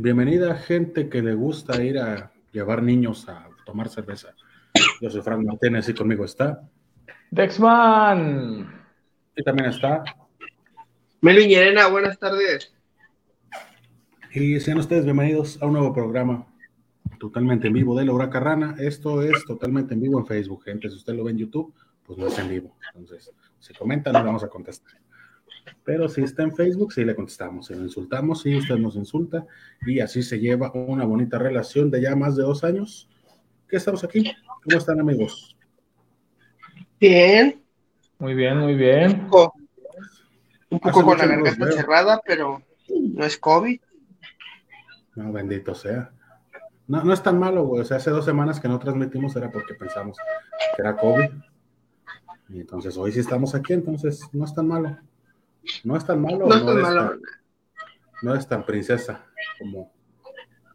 Bienvenida gente que le gusta ir a llevar niños a tomar cerveza. Yo soy Frank Martínez y conmigo está. Dexman. Y también está. Melvin Llerena, buenas tardes. Y sean ustedes bienvenidos a un nuevo programa totalmente en vivo de Laura Carrana. Esto es totalmente en vivo en Facebook, gente. Si usted lo ve en YouTube, pues no es en vivo. Entonces, si comenta, no vamos a contestar. Pero si está en Facebook, sí le contestamos. Si lo insultamos, sí, usted nos insulta. Y así se lleva una bonita relación de ya más de dos años. ¿Qué estamos aquí? ¿Cómo están, amigos? Bien. Muy bien, muy bien. Un poco, un poco con la garganta cerrada, pero no es COVID. No, bendito sea. No, no es tan malo, güey. O sea, hace dos semanas que no transmitimos era porque pensamos que era COVID. Y entonces hoy sí estamos aquí, entonces no es tan malo. No es tan malo. No es tan malo. Tan, no es tan princesa como,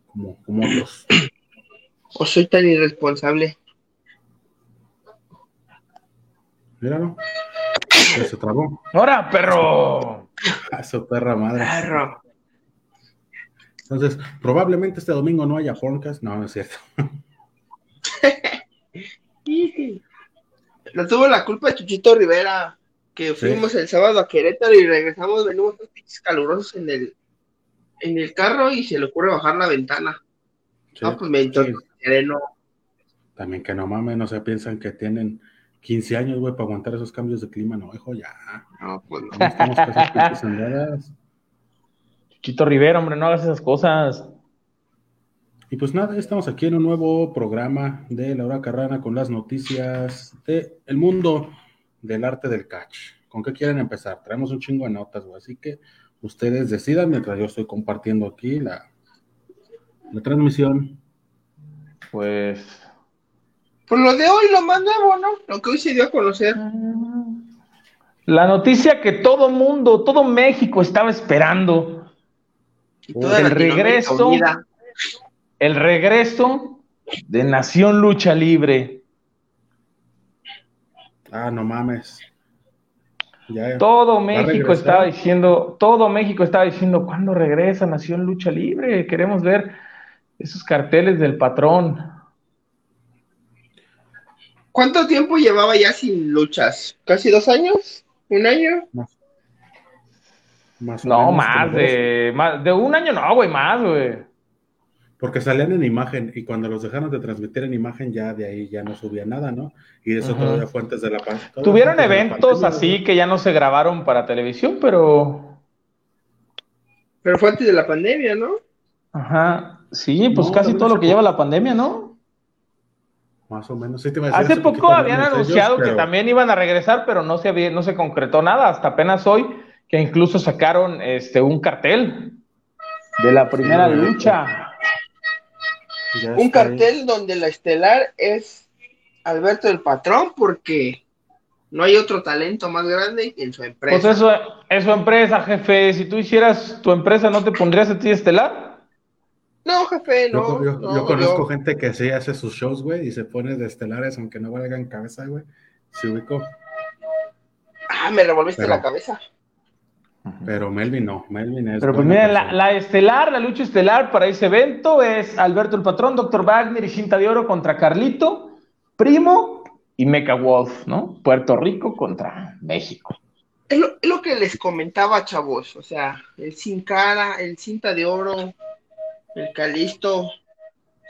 como, como otros. O soy tan irresponsable. Míralo. Se trabó. ¡Hora, perro! A su perra madre. Perro. Entonces, probablemente este domingo no haya podcast. No, no es cierto. no tuvo la culpa de Chuchito Rivera, que fuimos sí. el sábado a Querétaro y regresamos, venimos dos pinches calurosos en el, en el carro y se le ocurre bajar la ventana. Sí, no, pues me entonces, sí. no. También que no mames, no se piensan que tienen 15 años, güey, para aguantar esos cambios de clima. No, hijo, ya. No, pues no. no estamos Rivera, hombre, no hagas esas cosas. Y pues nada, estamos aquí en un nuevo programa de Laura Carrana con las noticias del el mundo del arte del catch. ¿Con qué quieren empezar? Traemos un chingo de notas, güey, así que ustedes decidan mientras yo estoy compartiendo aquí la, la transmisión. Pues. Por lo de hoy, lo más nuevo, ¿no? Lo que hoy se dio a conocer. La noticia que todo mundo, todo México estaba esperando el regreso, el regreso de Nación Lucha Libre. Ah, no mames. Ya, todo México estaba diciendo, todo México estaba diciendo, ¿cuándo regresa Nación Lucha Libre? Queremos ver esos carteles del patrón. ¿Cuánto tiempo llevaba ya sin luchas? ¿Casi dos años? ¿Un año? No. Más no, más de, más de un año, no, güey, más, güey. Porque salían en imagen y cuando los dejaron de transmitir en imagen, ya de ahí ya no subía nada, ¿no? Y eso uh -huh. todavía fue antes de la pandemia. Tuvieron eventos así que ya no se grabaron para televisión, pero. Pero fue antes de la pandemia, ¿no? Ajá. Sí, pues no, casi todo lo que lleva la pandemia, ¿no? Más o menos. Sí, te Hace poco habían anunciado ellos, pero... que también iban a regresar, pero no se, había, no se concretó nada. Hasta apenas hoy que incluso sacaron este un cartel de la primera sí, lucha. Un cartel ahí. donde la estelar es Alberto el Patrón, porque no hay otro talento más grande en su empresa. Pues eso es su empresa, jefe. Si tú hicieras tu empresa, ¿no te pondrías a ti estelar? No, jefe, no. Yo, yo, no, yo conozco yo... gente que sí hace sus shows, güey, y se pone de estelares, aunque no valgan cabeza, güey. Se ubicó. Ah, me revolviste Pero... la cabeza. Pero Melvin no, Melvin es. Pero pues mira, la, la, estelar, la lucha estelar para ese evento es Alberto el Patrón, Dr. Wagner y Cinta de Oro contra Carlito, Primo y Mecha Wolf, ¿no? Puerto Rico contra México. Es lo, es lo, que les comentaba, chavos. O sea, el Sin Cara, el Cinta de Oro, el Calisto,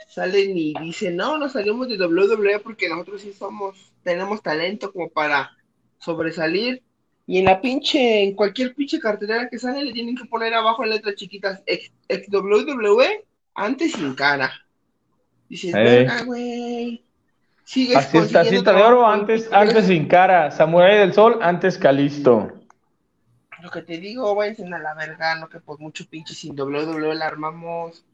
salen y dicen, no, nos salimos de WWE porque nosotros sí somos, tenemos talento como para sobresalir y en la pinche, en cualquier pinche cartelera que sale, le tienen que poner abajo en letras chiquitas, ex, ex WWE, antes sin cara. Dices, hey. güey. Sigues Así está, cinta de oro, antes, antes sin cara. Samurai del Sol, antes Calisto. Lo que te digo, váyanse a la verga, no que por mucho pinche sin WWE la armamos.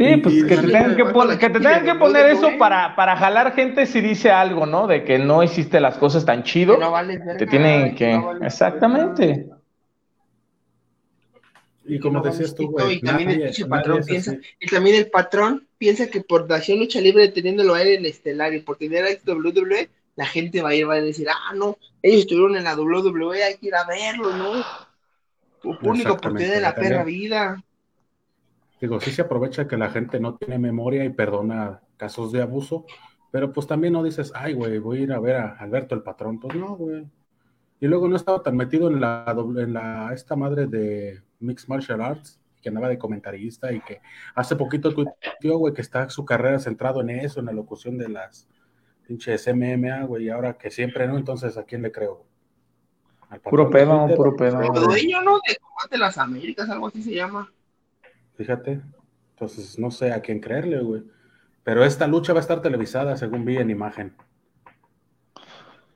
Sí, pues que te tengan que, poner, que, te tengan que poner eso para, para jalar gente si dice algo, ¿no? De que no hiciste las cosas tan chido. Que no vale verga, te tienen que. No vale Exactamente. Y como no decías tú, güey. Y también nadie, el patrón piensa, y también el patrón piensa que por Nación Lucha Libre teniéndolo a él en estelar y por tener a WWE, la gente va a ir va a decir, ah, no, ellos estuvieron en la WWE, hay que ir a verlo, ¿no? Público por tener la perra vida. Digo, sí se aprovecha que la gente no tiene memoria y perdona casos de abuso, pero pues también no dices, ay, güey, voy a ir a ver a Alberto el patrón. Pues no, güey. Y luego no estaba tan metido en la, en la esta madre de Mixed Martial Arts, que andaba de comentarista y que hace poquito tuiteó, güey, que está su carrera centrado en eso, en la locución de las pinches MMA, güey, y ahora que siempre no, entonces ¿a quién le creo? puro pedo, puro pedo. Pero dueño, ¿no? De Combate las Américas, algo así se llama. Fíjate, entonces no sé a quién creerle, güey. Pero esta lucha va a estar televisada, según vi en imagen.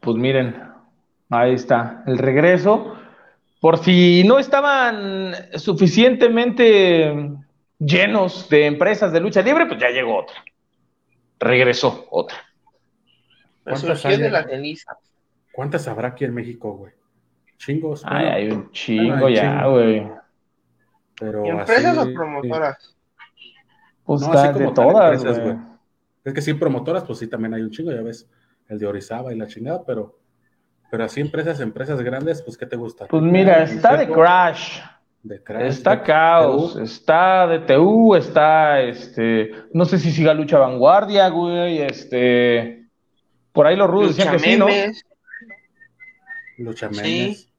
Pues miren, ahí está, el regreso. Por si no estaban suficientemente llenos de empresas de lucha libre, pues ya llegó otra. Regresó otra. ¿Cuántas, hay, de la ¿Cuántas habrá aquí en México, güey? Chingos. Ay, hay un chingo ya, güey. Pero ¿Empresas o promotoras? Pues no, de todas, güey. Es que sí, promotoras, pues sí, también hay un chingo, ya ves, el de Orizaba y la chingada, pero, pero así empresas, empresas grandes, pues ¿qué te gusta? Pues mira, está de Crash. De Crash está Caos, está de TU, está este, no sé si siga Lucha Vanguardia, güey, este, por ahí los rudos decían que sí, ¿no? Lucha Memes.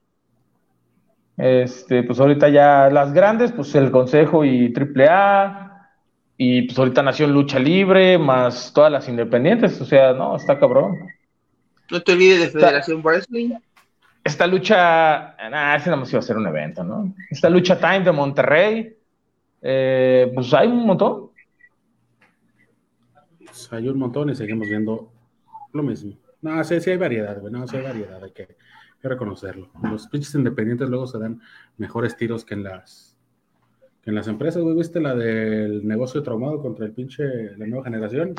Este, pues ahorita ya las grandes, pues el Consejo y AAA. Y pues ahorita nació Lucha Libre, más todas las independientes. O sea, no, está cabrón. No te olvides de Federación Wrestling. Esta lucha, nah, ese no iba a ser un evento, ¿no? Esta lucha Time de Monterrey, eh, pues hay un montón. Pues hay un montón y seguimos viendo lo mismo. No, sí, sí hay variedad, güey, no, sí hay variedad, hay que, reconocerlo. Los pinches independientes luego se dan mejores tiros que en las que en las empresas, güey, ¿viste la del negocio traumado contra el pinche, la nueva generación?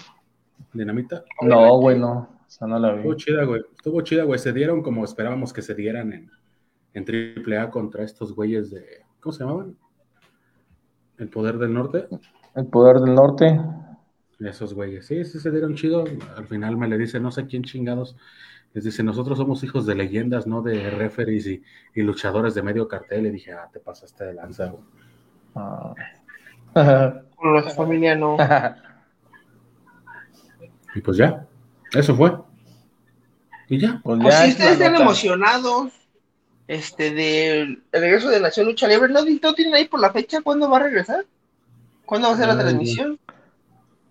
Dinamita. No, güey, no. O sea, no la vi. Estuvo chida, güey. Estuvo chida, güey. Se dieron como esperábamos que se dieran en, en AAA contra estos güeyes de. ¿Cómo se llamaban? El Poder del Norte. El Poder del Norte. Esos güeyes. Sí, sí se dieron chido. Al final me le dice, no sé quién chingados. Les dice, nosotros somos hijos de leyendas, no de referees y, luchadores de medio cartel. Y dije, ah, te pasaste de lanza, güey. Ah. Con los familia no. y pues ya. Eso fue. Y ya. Pues, pues si ustedes están emocionados este del regreso de Nación Lucha Libre, ¿no, ¿no tienen ahí por la fecha cuándo va a regresar? ¿Cuándo va a ser la transmisión?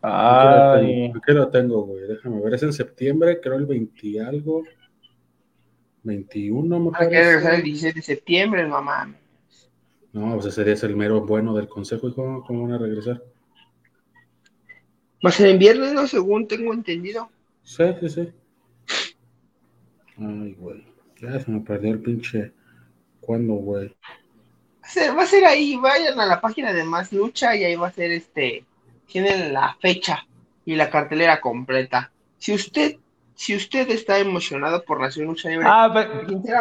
Ay. ¿Qué lo tengo, güey? Déjame ver, es en septiembre, creo el 20 algo. 21, me parece. Hay que regresar el 16 de septiembre, mamá. No, pues ese día es el mero bueno del consejo, hijo. ¿Cómo van a regresar? Va a ser en viernes, ¿no? Según tengo entendido. Sí, sí, sí. Ay, güey. Ya se me perdió el pinche. ¿Cuándo, güey? Va a ser ahí, vayan a la página de Más Lucha y ahí va a ser este. Tienen la fecha y la cartelera completa. Si usted, si usted está emocionado por Nación Lucha Libre. Ah,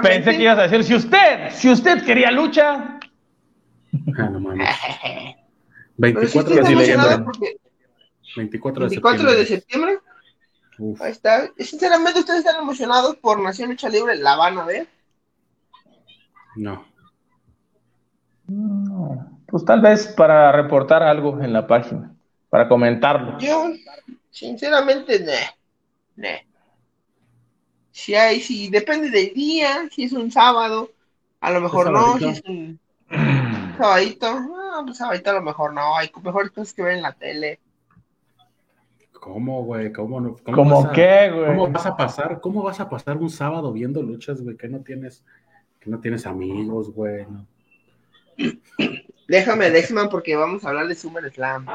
pensé que ibas a decir, si usted, si usted quería lucha. Ah, no mames. 24 de septiembre. 24 de 24 de septiembre. Ahí está. Sinceramente, ¿ustedes están emocionados por Nación Lucha Libre? ¿La van a ver? No. Pues tal vez para reportar algo en la página, para comentarlo. Yo, sinceramente, no. Si hay, si depende del día, si es un sábado, a lo mejor no, si es un sabadito, no, pues sabadito a lo mejor no, hay mejores cosas que ver en la tele. ¿Cómo, güey? ¿Cómo no? ¿Cómo, qué, güey? ¿Cómo vas a pasar? ¿Cómo vas a pasar un sábado viendo luchas, güey? Que no tienes, que no tienes amigos, güey. Déjame Dexman porque vamos a hablar de Summer Slam.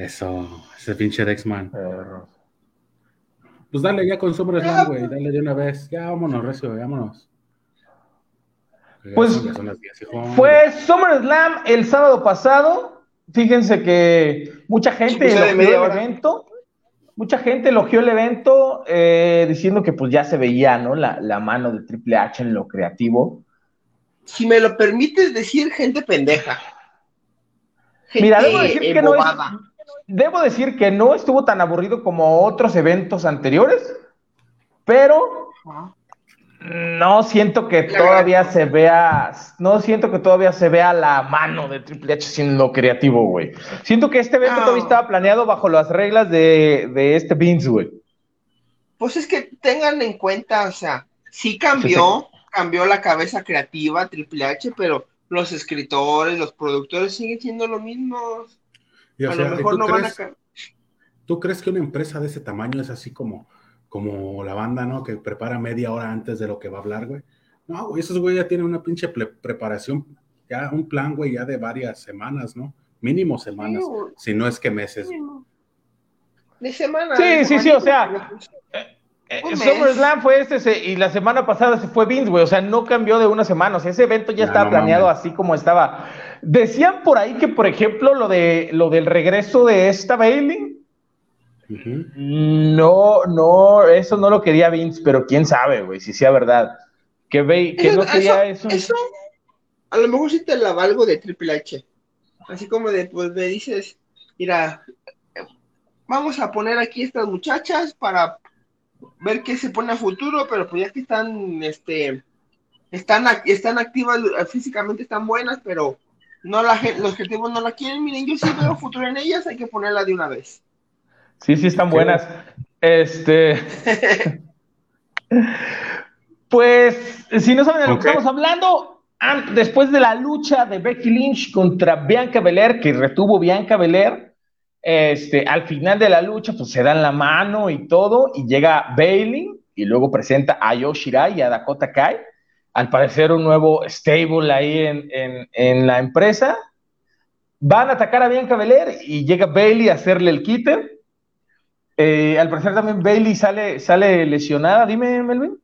Eso, ese pinche Dexman. Pues dale ya con Summer Slam, güey. Dale de una vez. Ya vámonos, Recio, vámonos. Pues fue Summer Slam el sábado pasado. Fíjense que mucha gente en el evento mucha gente elogió el evento eh, diciendo que pues ya se veía, ¿no? La, mano de Triple H en lo creativo. Si me lo permites decir, gente pendeja. Mira, debo decir, que no debo decir que no estuvo tan aburrido como otros eventos anteriores, pero No siento que todavía se vea, no siento que todavía se vea la mano de Triple H siendo creativo, güey. Siento que este evento todavía estaba planeado bajo las reglas de, de este Vince, güey. Pues es que tengan en cuenta, o sea, sí cambió, cambió la cabeza creativa Triple H, pero los escritores, los productores siguen siendo lo a lo mejor no van a ¿Tú crees que una empresa de ese tamaño es así como, como la banda, ¿no? Que prepara media hora antes de lo que va a hablar, güey. No, güey, esos güey ya tienen una pinche preparación, ya un plan, güey, ya de varias semanas, ¿no? Mínimo semanas, si no es que meses. De semanas. Sí, sí, sí, o sea, eh, SummerSlam fue este y la semana pasada se fue Vince, güey. O sea, no cambió de una semana. O sea, ese evento ya estaba planeado así como estaba. Decían por ahí que, por ejemplo, lo de lo del regreso de esta Bailey no, no, eso no lo quería Vince, pero quién sabe, güey, si sea verdad. Que, ve, que no quería eso, eso. A lo mejor sí te la valgo de Triple H. Así como de, pues me dices, mira, vamos a poner aquí estas muchachas para ver qué se pone a futuro, pero pues ya que están, este, están, están activas, físicamente están buenas, pero no la, los objetivos no la quieren. Miren, yo sí veo futuro en ellas, hay que ponerla de una vez. Sí, sí, están buenas. Este. pues, si no saben de lo que estamos hablando, después de la lucha de Becky Lynch contra Bianca Belair, que retuvo Bianca Belair, este, al final de la lucha, pues se dan la mano y todo, y llega Bailey, y luego presenta a Yoshirai y a Dakota Kai. Al parecer, un nuevo stable ahí en, en la empresa. Van a atacar a Bianca Belair y llega Bailey a hacerle el quite eh, al parecer también Bailey sale, sale lesionada, dime, Melvin.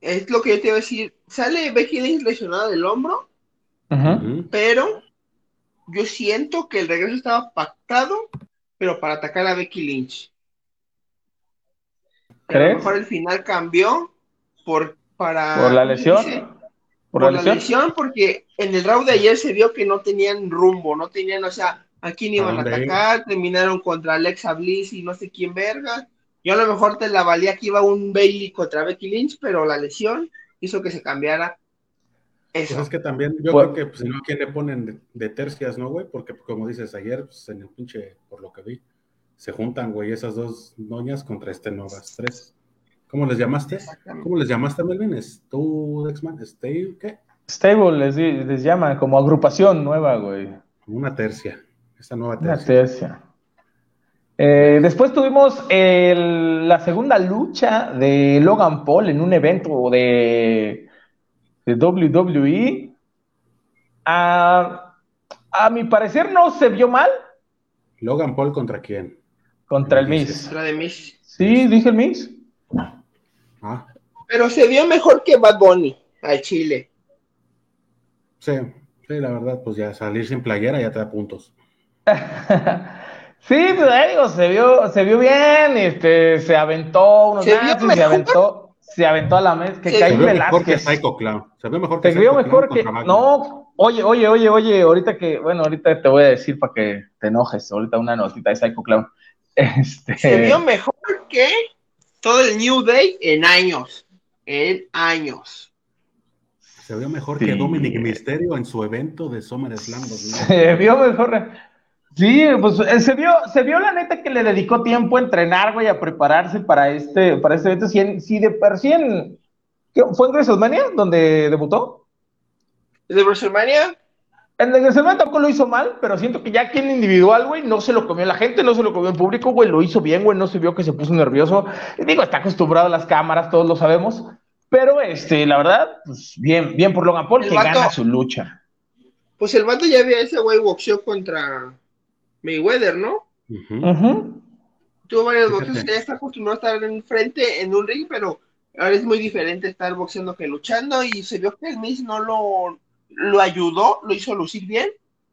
Es lo que yo te iba a decir. Sale Becky Lynch lesionada del hombro, pero yo siento que el regreso estaba pactado, pero para atacar a Becky Lynch. A lo mejor el final cambió por, para, ¿Por la lesión? ¿Por, la, lesión? porque en el round de ayer se vio que no tenían rumbo, no tenían, o sea, ¿A quién iban a, atacar? Terminaron contra Alexa Bliss y no sé quién verga. Yo a lo mejor te la valía que iba un Bailey contra Becky Lynch, pero la lesión hizo que se cambiara eso. Pues es que también, yo creo que pues, si no, ¿a quién le ponen de, tercias, no, güey? Porque como dices ayer, pues, en el pinche, por lo que vi, se juntan, güey, esas dos doñas contra este Novas tres. ¿Cómo les llamaste? ¿Cómo les llamaste, Melvin? ¿Es tú, Dexman? ¿Stable? ¿Qué? Stable les, les llaman, como agrupación nueva, güey. Una tercia. Esta nueva tercia. Eh, después tuvimos la segunda lucha de Logan Paul en un evento de, de WWE. A, mi parecer no se vio mal. ¿Logan Paul contra quién? Contra el Miss. Contra el Miss. Sí, dije el Miss. Ah. Pero se vio mejor que Bad Bunny al Chile. Sí, sí, la verdad, pues ya salir sin playera ya te da puntos. sí, pues digo, se vio, se vio bien, este, se aventó unos se, se aventó, se aventó a la mesa, que se vio mejor que Psycho Clown. Se vio mejor que se vio mejor que, no, oye, oye, oye, oye, ahorita que, bueno, ahorita te voy a decir para que te enojes, ahorita una notita de Psycho Clown. Este... Se vio mejor que todo el New Day en años, en años. Se vio mejor que Dominic Mysterio en su evento de SummerSlam. Se vio mejor. Sí, pues eh, se vio, se vio la neta que le dedicó tiempo a entrenar, güey, a prepararse para este, para este evento. Si, de per sí en, ¿Fue en WrestleMania donde debutó? ¿De WrestleMania? En el WrestleMania tampoco lo hizo mal, pero siento que ya aquí en individual, güey, no se lo comió la gente, no se lo comió el público, güey, lo hizo bien, güey, no se vio que se puso nervioso. Digo, está acostumbrado a las cámaras, todos lo sabemos. Pero, este, la verdad, pues bien, bien por Logan Paul, que gana su lucha. Pues el vato ya había ese güey boxeo contra Mayweather, ¿no? Tuvo varios boxeos que ya está acostumbrado a estar en frente en un ring, pero ahora es muy diferente estar boxeando que luchando y se vio que el Miss no lo, lo ayudó, lo hizo lucir bien,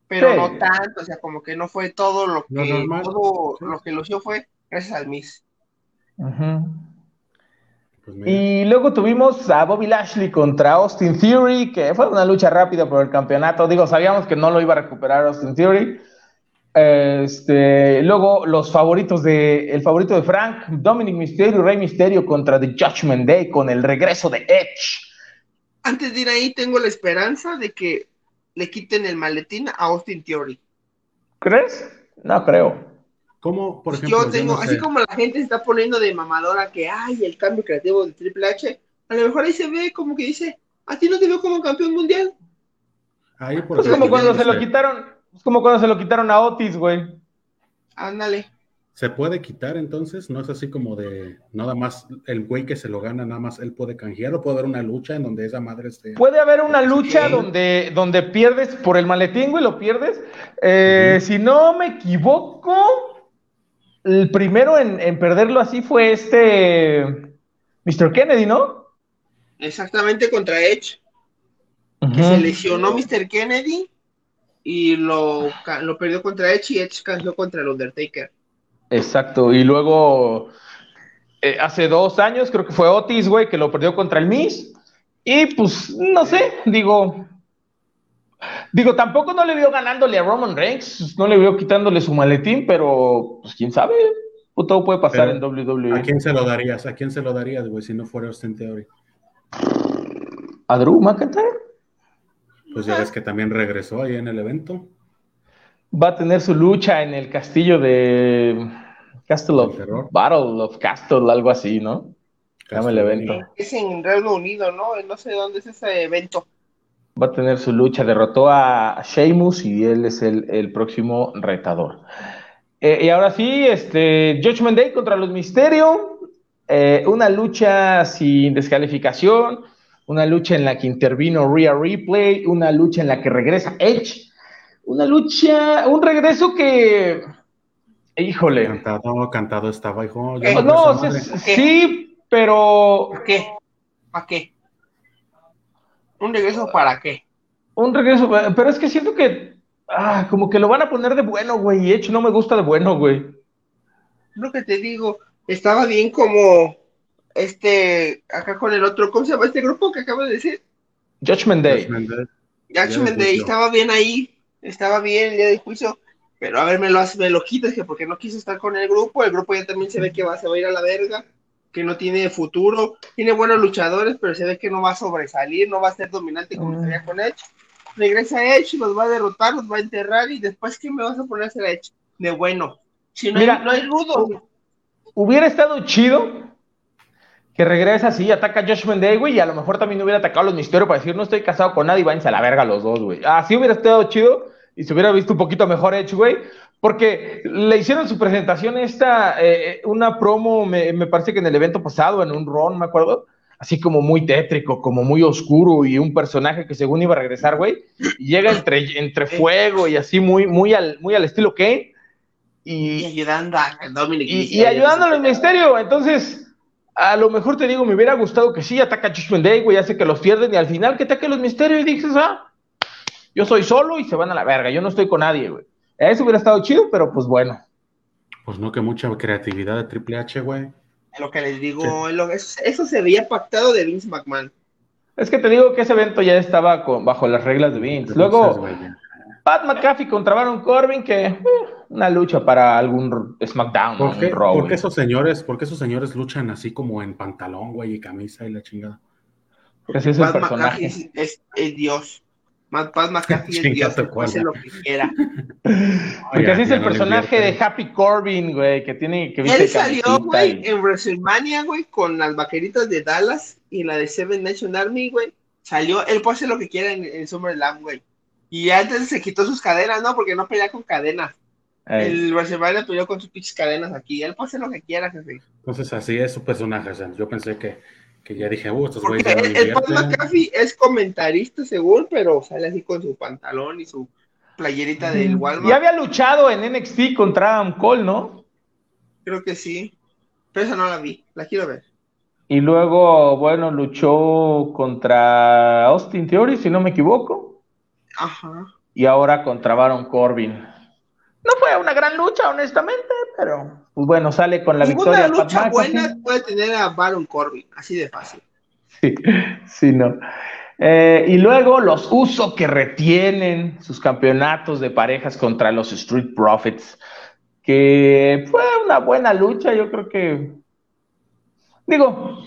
pero no tanto, o sea, como que no fue todo lo que todo lo que lució fue gracias al Miss. Pues y luego tuvimos a Bobby Lashley contra Austin Theory, que fue una lucha rápida por el campeonato. Digo, sabíamos que no lo iba a recuperar Austin Theory, Este, luego los favoritos de el favorito de Frank, Dominic Mysterio, Rey Mysterio contra The Judgment Day con el regreso de Edge. Antes de ir ahí, tengo la esperanza de que le quiten el maletín a Austin Theory. ¿Crees? No creo. ¿Cómo, por ejemplo? Yo tengo, así como la gente se está poniendo de mamadora que hay el cambio creativo de Triple H, a lo mejor ahí se ve como que dice, a ti no te veo como campeón mundial. Ahí por Es como cuando se lo quitaron, es como cuando se lo quitaron a Otis, güey. Ándale. ¿Se puede quitar entonces? ¿No es así como de nada más el güey que se lo gana, nada más él puede canjear o puede haber una lucha en donde esa madre esté? Puede haber una lucha donde, donde pierdes por el maletín, güey, lo pierdes. Eh, Si no me equivoco, el primero en, en perderlo así fue este Mr. Kennedy, ¿no? Exactamente contra Edge. Que se lesionó Mr. Kennedy y lo, lo perdió contra Edge y Edge canjeó contra el Undertaker. Exacto, y luego eh, hace dos años creo que fue Otis, güey, que lo perdió contra el Miss. Y pues, no sé, digo, digo, tampoco no le vio ganándole a Roman Reigns, no le vio quitándole su maletín, pero pues quién sabe, pues, todo puede pasar Pero, en WWE. ¿A quién se lo darías? ¿A quién se lo darías, güey, si no fuera Austin Theory? ¿A Drew McIntyre? Pues ya ves que también regresó ahí en el evento. Va a tener su lucha en el castillo de Castle of terror. Battle of Castle, algo así, ¿no? Llama el evento. Es en Reino Unido, ¿no? No sé dónde es ese evento. Va a tener su lucha, derrotó a Sheamus y él es el, el próximo retador. Eh, y ahora sí, este, Judgment Day contra los Misterio, eh, una lucha sin descalificación, una lucha en la que intervino Rhea Ripley, una lucha en la que regresa Edge, una lucha, un regreso que, híjole, Cantado, cantado estaba, hijo. Yo Eh, no, sí, pero ¿Para qué? ¿Para qué? ¿Un regreso para qué? Un regreso, pero es que siento que, ah, como que lo van a poner de bueno, güey, y hecho no me gusta de bueno, güey. Lo que te digo, estaba bien como este, acá con el otro, ¿cómo se llama este grupo que acabo de decir? Judgment Day. Judgment Day. Estaba bien ahí, estaba bien el día de juicio, pero a ver, me lo, me lo quitas, que porque no quiso estar con el grupo, el grupo ya también se ve que va, se va a ir a la verga, que no tiene futuro, tiene buenos luchadores, pero se ve que no va a sobresalir, no va a ser dominante como Mm. estaría con Edge. Regresa Edge, los va a derrotar, los va a enterrar, y después, ¿qué me vas a poner a hacer Edge? De bueno. Si no, Mira, hay, no hay rudo. Hubiera estado chido que regresa así, ataca a Judgment Day, güey, y a lo mejor también hubiera atacado a los misterios para decir, no estoy casado con nadie, váyanse a la verga los dos, güey. Así hubiera estado chido y se hubiera visto un poquito mejor hecho, güey, porque le hicieron su presentación esta, eh, una promo, me, me parece que en el evento pasado, en un ron, me acuerdo, así como muy tétrico, como muy oscuro y un personaje que según iba a regresar, güey, y llega entre, entre fuego y así muy, muy, al, muy al estilo Kane. Y Y, ayudando a Dominic y, y ayudando al misterio. Entonces, a lo mejor te digo, me hubiera gustado que sí ataca a Judgment Day, güey, hace que los pierden y al final que ataque a los misterios y dices, ah, yo soy solo y se van a la verga, yo no estoy con nadie, güey. Eso hubiera estado chido, pero pues bueno. Pues no, que mucha creatividad de Triple H, güey. Lo que les digo, lo- eso, eso se veía pactado de Vince McMahon. Es que te digo que ese evento ya estaba con- bajo las reglas de Vince. Luego. Pat McAfee contra Baron Corbin, que eh, una lucha para algún SmackDown, ¿Por qué, Raw, por qué esos señores, por qué esos señores luchan así como en pantalón, güey, y camisa y la chingada? Porque así es el personaje. es, es el dios. Pat Pat McAfee es dios, lo que quiera. Porque así es el no personaje de. Happy Corbin, güey, que tiene que viste Él salió, güey, y- en WrestleMania, güey, con las vaqueritas de Dallas y la de Seven Nation Army, güey. Salió, él puede hacer lo que quiera en, en SummerSlam, güey. Y antes se quitó sus cadenas, ¿no? Porque no pelea con cadenas. Ey. El WrestleMania peleó con sus pinches cadenas aquí. Él puede hacer lo que quiera, jefe. Entonces así es su personaje. o sea, yo pensé que, que ya dije, uh, estos güeyes ya no el, el Pat invierten. McAfee es comentarista, según, pero sale así con su pantalón y su playerita del Walmart. Y había luchado en NXT contra Adam Cole, ¿no? Creo que sí. Pero esa no la vi. La quiero ver. Y luego, bueno, luchó contra Austin Theory, si no me equivoco. Ajá. Y ahora contra Baron Corbin. No fue una gran lucha, honestamente, pero pues bueno, sale con la Ninguna victoria. Pat lucha McAfee. buena puede tener a Baron Corbin. Así de fácil. Sí, sí, no. Eh, y luego los usos que retienen sus campeonatos de parejas contra los Street Profits, que fue una buena lucha, yo creo que, digo,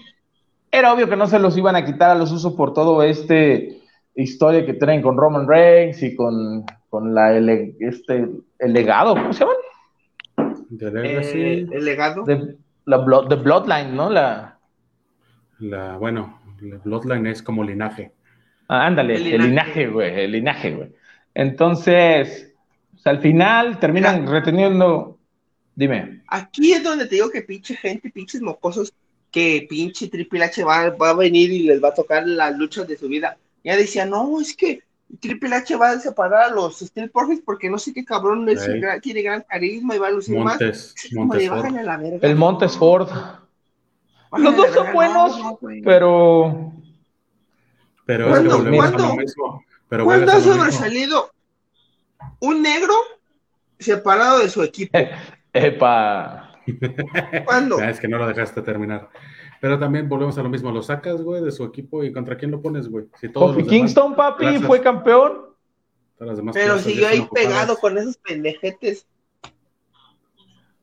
era obvio que no se los iban a quitar a los usos por todo este historia que tienen con Roman Reigns y con, la este, el legado, ¿cómo se llama? Eh, el legado. De, la Bloodline, ¿no? La, la, bueno, el Bloodline es como linaje. Ah, ándale, el linaje, güey, el linaje, güey. Entonces, al final terminan reteniendo. Dime. Aquí es donde te digo que pinche gente, pinches mocosos, que pinche Triple H va, va a venir y les va a tocar las luchas de su vida. Ya decía, no, es que Triple H va a separar a los Steel Profits porque no sé qué cabrón tiene gran carisma y va a lucir Montes, más. Montes el Montes Ford. Los dos son buenos, pero pero ¿Cuándo, ¿cuándo, ha sobresalido un negro separado de su equipo? Epa. ¿Cuándo? es que no lo dejaste terminar. Pero también volvemos a lo mismo, lo sacas, güey, de su equipo y contra quién lo pones, güey. Si Kingston, papi, fue campeón. Pero siguió ahí pegado con esos pendejetes.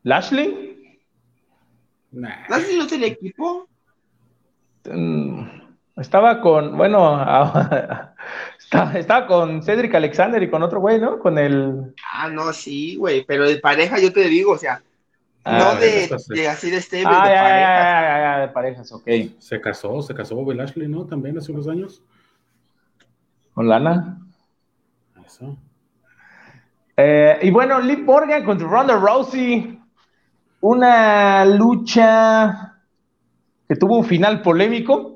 ¿Lashley? ¿Lashley no tenía equipo? Mm, estaba con, bueno, estaba, con Cedric Alexander y con otro güey, ¿no? Con el. Ah, no, sí, güey, pero de pareja yo te digo, o sea, ah, no de, así de stable, ah, de ya, parejas. Ya, de parejas, ok. Se casó, se casó Bobby Lashley, ¿no? También hace unos años. ¿Con Lana? Eso. Eh, y bueno, Liv Morgan contra Ronda Rousey. Una lucha que tuvo un final polémico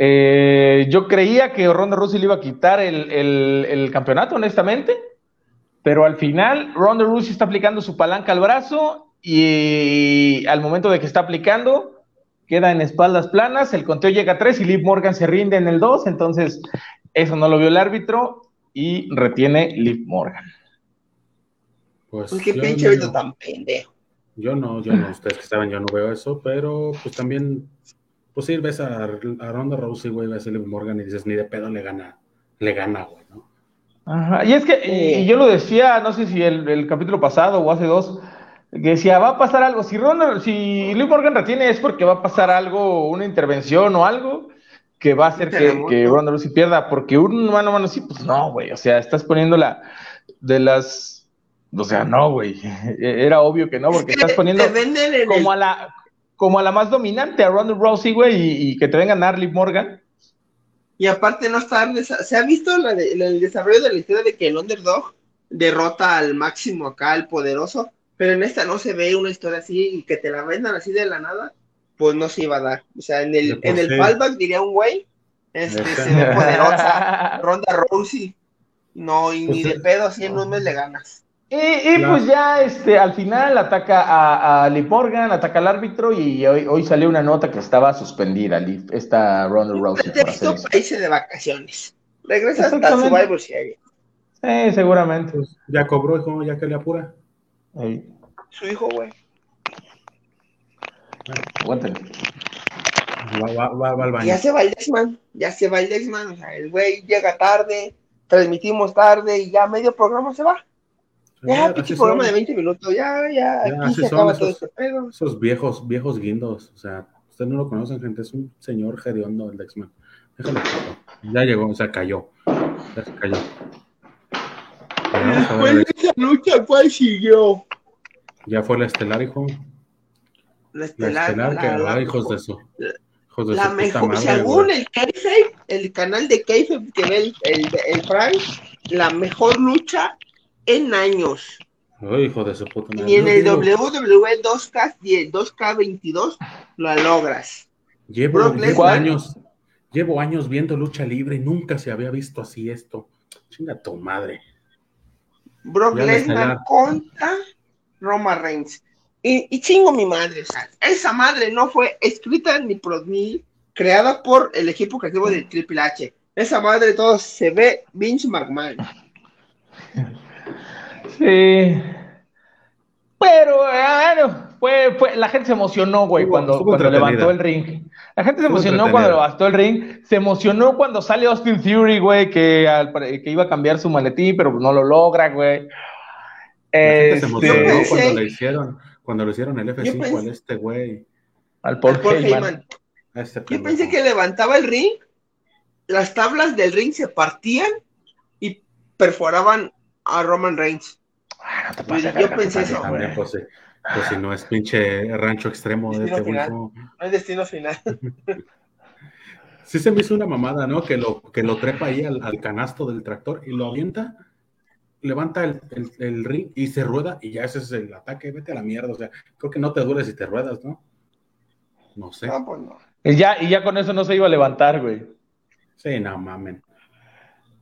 eh, yo creía que Ronda Rousey le iba a quitar el, campeonato, honestamente, pero al final Ronda Rousey está aplicando su palanca al brazo y al momento de que está aplicando, queda en espaldas planas, el conteo llega a tres y Liv Morgan se rinde en el 2, entonces eso no lo vio el árbitro y retiene Liv Morgan. Pues, pues qué pinche tan pendejo. Yo no, yo no, ustedes que saben, yo no veo eso, pero pues también pues sí, ves a, a Ronda Rousey, güey, ves a Liv Morgan y dices, ni de pedo le gana, le gana, güey, ¿no? Ajá, y es que, y, yo lo decía, no sé si el, capítulo pasado o hace dos, que decía, va a pasar algo, si Ronda, si Liv Morgan retiene es porque va a pasar algo, una intervención o algo que va a hacer que, que Ronda Rousey pierda, porque un mano a mano sí, pues no, güey, o sea, estás poniendo la, de las, o sea, no, güey, era obvio que no, porque estás poniendo como a la, como a la más dominante, a Ronda Rousey, güey, y, que te vengan a Liv Morgan. Y aparte no está, se ha visto el desarrollo de la historia de que el underdog derrota al máximo acá, al poderoso, pero en esta no se ve una historia así y que te la vendan así de la nada, pues no se iba a dar. O sea, en el, en el fallback diría un güey, este, se ve poderosa, Ronda Rousey, no, y ni pues de pedo así en un mes le ganas. Y, pues ya este, al final ataca a, a Morgan, ataca al árbitro y hoy, salió una nota que estaba suspendida, esta Ronda Rousey. Por países de vacaciones. Regresa hasta Survivor Series. Sí, seguramente. Pues, ya cobró, hijo, ya que le apura. Su hijo, güey. Aguántale. Va, va, va, al baño. Ya se va el Dexman, ya se va el Dexman. O sea, el güey llega tarde, transmitimos tarde y ya medio programa se va. Ya, pinche programa de 20 minutos, ya, ya, aquí se acaba esos, todo este pedo. Esos viejos, viejos guindos, o sea, ustedes no lo conocen, gente, es un señor hediondo el Dexman. Déjalo Ya llegó, o sea, cayó. Ya se cayó. Después de esa lucha, ¿cuál siguió? Ya fue la estelar, hijo. La estelar, la estelar que, hijos de eso. Hijos de la mejor, madre, según el Kayfabe, el canal de Kayfabe que ve el, el, el Prime, la mejor lucha en años. hijo de su puta madre. Y en el WWE 2K, 2K22 lo logras. Llevo, años, llevo años viendo lucha libre y nunca se había visto así esto. Chinga tu madre. Brock Lesnar contra Roma Reigns. Y, chingo mi madre, esa madre no fue escrita ni, pro, ni creada por el equipo creativo de Triple H. Esa madre todo se ve Vince McMahon. Sí. Pero, eh, bueno, fue, fue, la gente se emocionó, güey, cuando, cuando levantó el ring. La gente se emocionó cuando levantó el ring. Se emocionó cuando sale Austin Theory, güey, que, que iba a cambiar su maletín, pero no lo logra, güey. La gente se este, emocionó cuando le hicieron, cuando le hicieron el F5 al este güey. Al Paul, Heyman. Este Yo pensé que levantaba el ring, las tablas del ring se partían y perforaban a Roman Reigns. Ah, no te yo pensé eso. pues, pues, si no es pinche rancho extremo de este No es destino final. sí se me hizo una mamada, ¿no? Que lo, que lo trepa ahí al, canasto del tractor y lo avienta, levanta el, el, ring y se rueda y ya ese es el ataque, vete a la mierda. O sea, creo que no te duele si te ruedas, ¿no? No sé. No, pues no. Y ya, y ya con eso no se iba a levantar, güey. Sí, no mamen.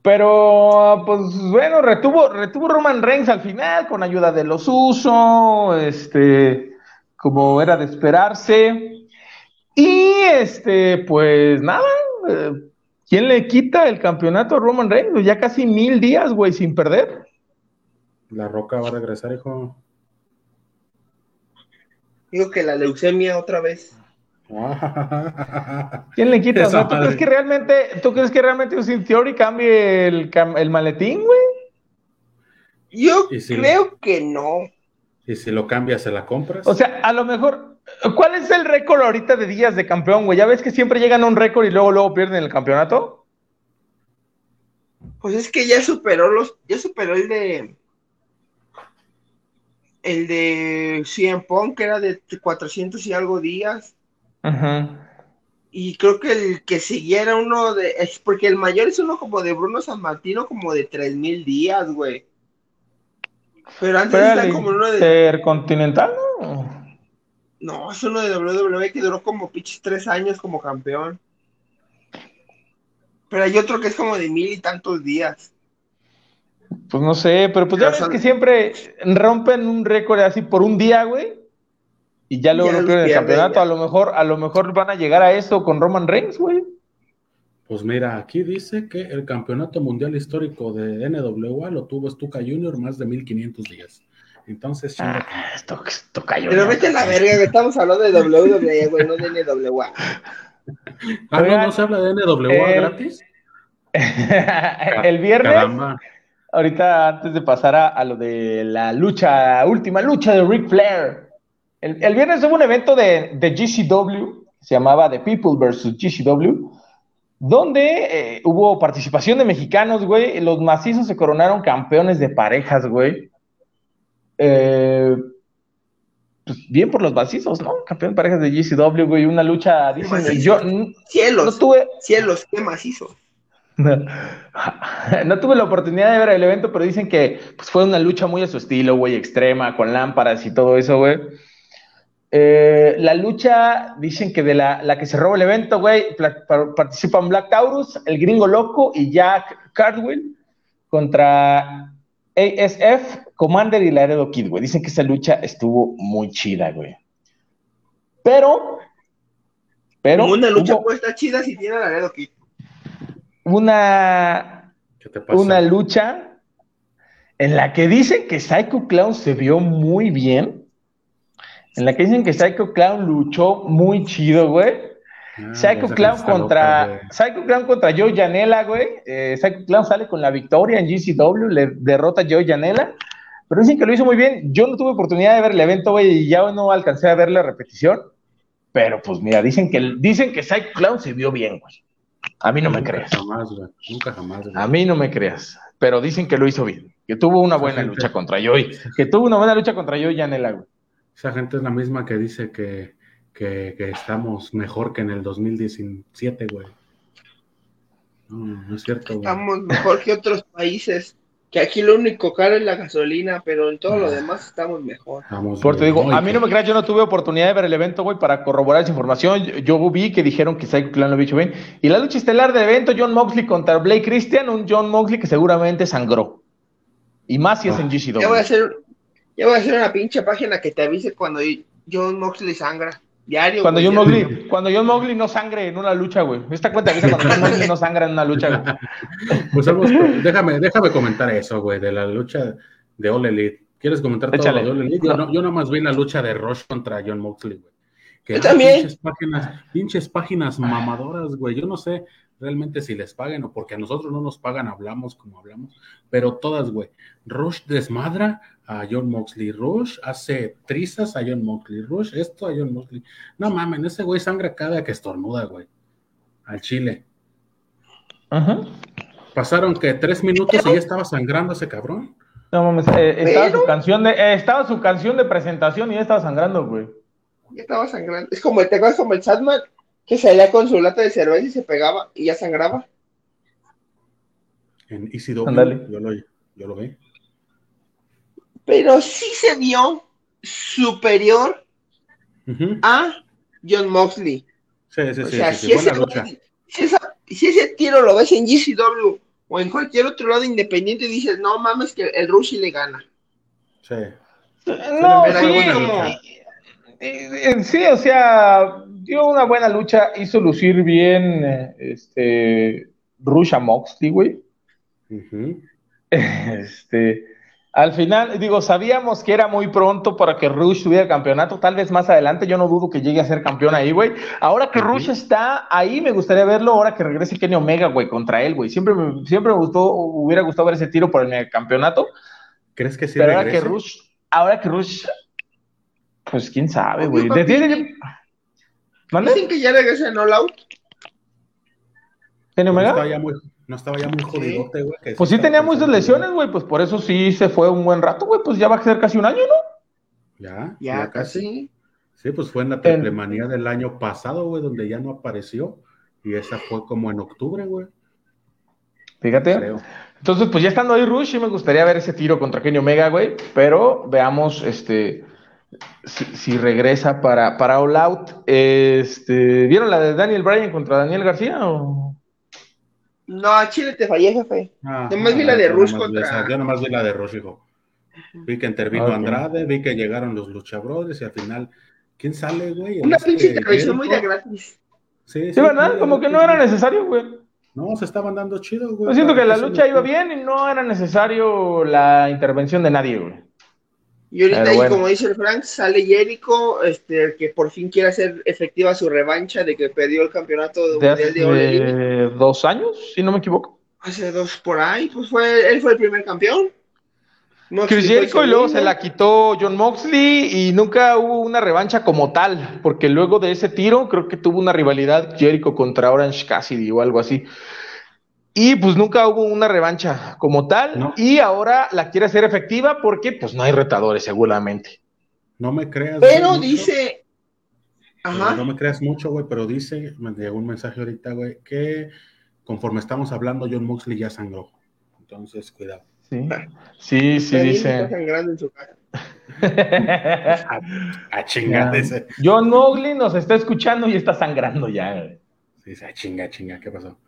Pero, pues bueno, retuvo, retuvo Roman Reigns al final con ayuda de los usos, este, como era de esperarse. Y este, pues nada, eh, ¿quién le quita el campeonato a Roman Reigns? Ya casi mil días, güey, sin perder. La Roca va a regresar, hijo. Digo que la leucemia otra vez. ¿Quién le quita? ¿tú, crees que realmente, ¿Tú crees que realmente un Theory cambie el, el maletín, güey? Yo creo que no. ¿Y si lo cambias, se la compras? O sea, a lo mejor, ¿cuál es el récord ahorita de días de campeón, güey? ¿Ya ves que siempre llegan a un récord y luego, luego pierden el campeonato? Pues es que ya superó los, ya superó el de el de CM Punk, que era de 400 y algo días. Y creo que el que siguiera uno de. Es porque el mayor es uno como de Bruno San Martino, como de 3000 días, güey. Pero antes está como uno de. ¿Intercontinental? No? no, es uno de WWE que duró como pinches tres años como campeón. Pero hay otro que es como de mil y tantos días. Pues no sé, pero pues ya ves que siempre rompen un récord así por un día, güey y ya luego no pierden el campeonato. A lo mejor, a lo mejor van a llegar a eso con Roman Reigns, güey. Pues mira, aquí dice que el campeonato mundial histórico de NWA lo tuvo Stuka Junior más de 1500 días. Entonces, ah, Stuka Junior. Pero vete a la verga, estamos hablando de WWE, güey, no de NWA. Ah, no, no se habla de NWA gratis. el viernes, ahorita antes de pasar a, a, lo de la lucha, última lucha de Ric Flair, el, viernes hubo un evento de, GCW, se llamaba The People vs. GCW, donde eh, hubo participación de mexicanos, güey. Los macizos se coronaron campeones de parejas, güey. Eh, pues bien por los macizos, ¿no? Campeón de parejas de GCW, güey. Una lucha, dicen, yo cielos, no tuve... cielos, qué macizo. no tuve la oportunidad de ver el evento, pero dicen que pues, fue una lucha muy a su estilo, güey, extrema, con lámparas y todo eso, güey. Eh, la lucha, dicen que de la, la, que se robó el evento, güey, participan Black Taurus, el gringo loco y Jack Cardwell contra ASF, Commander y Laredo Kid, güey. Dicen que esa lucha estuvo muy chida, güey. Pero, pero. una lucha puede estar chida si tiene Laredo Kid. Una, una lucha en la que dicen que Psycho Clown se vio muy bien en la que dicen que Psycho Clown luchó muy chido, güey. Ah, Psycho Clown contra Psycho Clown contra Joe Janela, güey. Eh, Psycho Clown sale con la victoria en GCW, le derrota a Joe Janela. Pero dicen que lo hizo muy bien. Yo no tuve oportunidad de ver el evento, güey, y ya no alcancé a ver la repetición. Pero pues mira, dicen que dicen que Psycho Clown se vio bien, güey. A mí no me creas. Jamás, güey. Nunca jamás. Güey. A mí no me creas. Pero dicen que lo hizo bien. Que tuvo una buena lucha contra Joey. Que tuvo una buena lucha contra Joey Janela, güey. Esa gente es la misma que dice que, estamos mejor que en el 2017, güey. No, no es cierto. Estamos mejor que otros países. Que aquí lo único caro es la gasolina, pero en todo lo ah. demás estamos mejor. Por te digo, a mí no me creas, yo no tuve oportunidad de ver el evento, güey, para corroborar esa información. Yo, vi que dijeron que Psycho Clan lo había dicho bien. Y la lucha estelar del evento, John Moxley contra Blake Christian, un John Moxley que seguramente sangró. Y más si es en GCW. Ya voy a hacer, ya voy a hacer una pinche página que te avise cuando John Moxley sangra. Diario. Cuando John, Moxley, cuando John Moxley no sangre en una lucha, güey. Esta cuenta avisa cuando John Moxley no sangra en una lucha, güey. Pues déjame, déjame comentar eso, güey, de la lucha de All Elite. ¿Quieres comentar todo Échale. lo de All Elite? Yo, No. no, yo nomás vi la lucha de Rush contra John Moxley, güey. Que, Yo ah, también. Pinches páginas, pinches páginas mamadoras, güey. Yo no sé realmente si les paguen o porque a nosotros no nos pagan, hablamos como hablamos, pero todas, güey. Rush desmadra a John Moxley. Rush hace trizas a John Moxley. Rush esto a John Moxley. No mames, ese güey sangra cada que estornuda, güey. Al chile. Ajá. Pasaron que tres minutos y ya estaba sangrando ese cabrón. No mames, eh, estaba, Pero- su canción de, eh, estaba su canción de presentación y ya estaba sangrando, güey. Ya estaba sangrando. Es como, ¿te acuerdas como el Sandman? Que salía con su lata de cerveza y se pegaba y ya sangraba. En Ándale. yo lo, yo lo vi. Pero sí se vio superior a John Moxley. Sí, sí, O sí, sea, si, ese, buena lucha. si, esa- si ese tiro lo ves en GCW o en cualquier otro lado independiente, dices, no mames, que el Rush sí le gana. Sí. No, sí, como- lucha. eh, eh, sí, o sea, dio una buena lucha, hizo lucir bien eh, este Rush a Moxley, güey. Este, al final, digo, sabíamos que era muy pronto para que Rush tuviera campeonato, tal vez más adelante, yo no dudo que llegue a ser campeón ahí, güey. Ahora que. Rush está ahí, me gustaría verlo, ahora que regrese Kenny Omega, güey, contra él, güey. Siempre me, siempre me gustó, hubiera gustado ver ese tiro por el megacampeonato, ¿Crees que sí pero ahora que regrese? Rush, ahora que Rush, pues quién sabe, güey. Dicen que ya regresa en All Out. ¿Kenny No Omega? estaba ya muy, no estaba ya muy jodidote, güey. que Pues sí tenía muchas lesiones, güey, pues por eso sí se fue un buen rato, güey, pues ya va a ser casi un año, ¿no? Ya, Ya casi. Sí, pues fue en la En- triple manía del año pasado, güey, donde ya no apareció. Y esa fue como en octubre, güey. Fíjate. Creo. Entonces, pues ya estando ahí Rush, sí me gustaría ver ese tiro contra Kenny Omega, güey. Pero veamos este si, si regresa para, para All Out. Este, ¿Vieron la de Daniel Bryan contra Daniel García? O... No, a Chile te fallé, jefe. Ah, Nomás vi ah, la de Rush contra- esa- Yo nomás vi la de Rush, hijo. Vi que intervino Ok. Andrade, vi que llegaron los luchabrodes y al final, ¿quién sale, güey? Una Este, pinche intervención muy de gratis. Sí, Sí, ¿verdad? Como que no era necesario, güey. No, se estaban dando chido, güey. Yo siento que la lucha iba bien y no era necesario la intervención de nadie, güey. Y ahorita, bueno. como dice el Frank, sale Jericho, este, que por fin quiere hacer efectiva su revancha de que perdió el campeonato De mundial de hace dos años, si no me equivoco. Hace dos por ahí, pues fue, él fue el primer campeón. Moxley Chris Jericho y luego se la quitó John Moxley y nunca hubo una revancha como tal, porque luego de ese tiro creo que tuvo una rivalidad Jericho contra Orange Cassidy o algo así. Y pues nunca hubo una revancha como tal No. y ahora la quiere hacer efectiva porque pues no hay retadores seguramente. No me creas. Pero güey, mucho. dice, ajá, No me creas mucho, güey, pero dice, me llegó un mensaje ahorita, güey, que conforme estamos hablando, John Moxley ya sangró. Entonces, cuidado. Sí, sí, sí, está dice. en su. A, a chingar. John Moxley nos está escuchando y está sangrando ya. güey. Dice, a chinga, chinga, ¿qué pasó?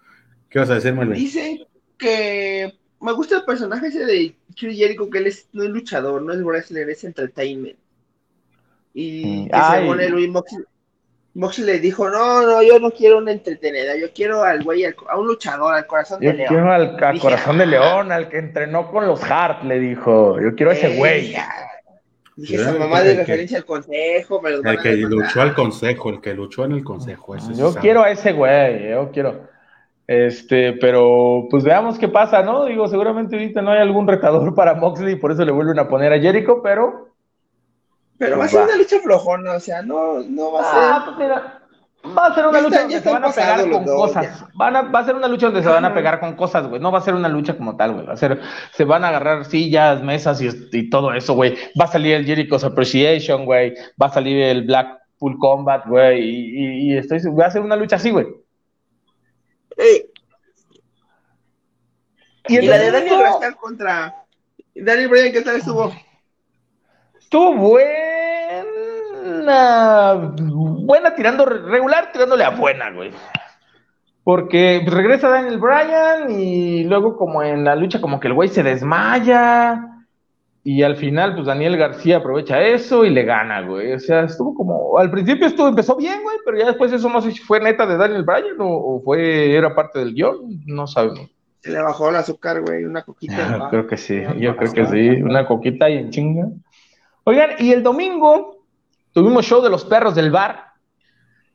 ¿Qué vas a decir, Melvin? Dice que me gusta el personaje ese de Chris Jericho, que él es, no es luchador, no es wrestler, es entertainment. Y Mm, que según él, Luis Moxley, Moxley le dijo, no, no, yo no quiero una entretenida, yo quiero al güey, al- a un luchador, al corazón Yo de león. quiero al, al Dije, corazón de "Ah". león, al que entrenó con los Hart, le dijo. Yo quiero a ese güey. ya. Dije, esa el mamá que- de que- referencia al consejo, me El que luchó al consejo, el que luchó en el consejo. ese Yo sabe. quiero a ese güey, yo quiero. Este, pero pues veamos qué pasa, ¿no? Digo, seguramente ahorita no hay algún retador para Moxley, por eso le vuelven a poner a Jericho, pero. Pero va a Pues ser va. una lucha flojona, o sea, no, no va a ser. Ah, pues mira, va a ser una Ya lucha está- donde se van a pegar con dos, cosas. Van a, va a ser una lucha donde se van a pegar con cosas, güey. No va a ser una lucha como tal, güey. Va a ser, se van a agarrar sillas, mesas y, y todo eso, güey. Va a salir el Jericho's Appreciation, güey. Va a salir el Blackpool Combat, güey. Y, y, y estoy, va a ser una lucha así, güey. Eh, Y, la de Daniel Bryan contra Daniel Bryan, ¿qué tal estuvo? estuvo buena. Buena tirando, regular tirándole a buena, güey. Porque regresa Daniel Bryan y luego como en la lucha como que el güey se desmaya y al final pues Daniel García aprovecha eso y le gana, güey. O sea, estuvo como, al principio estuvo, empezó bien, güey, pero ya después eso no sé si fue neta de Daniel Bryan o, o fue, era parte del guion, no sabemos. Se le bajó el azúcar, güey, una coquita. Yo creo que sí, yo creo que sí, una coquita y en chinga. Oigan, y el domingo tuvimos show de los perros del bar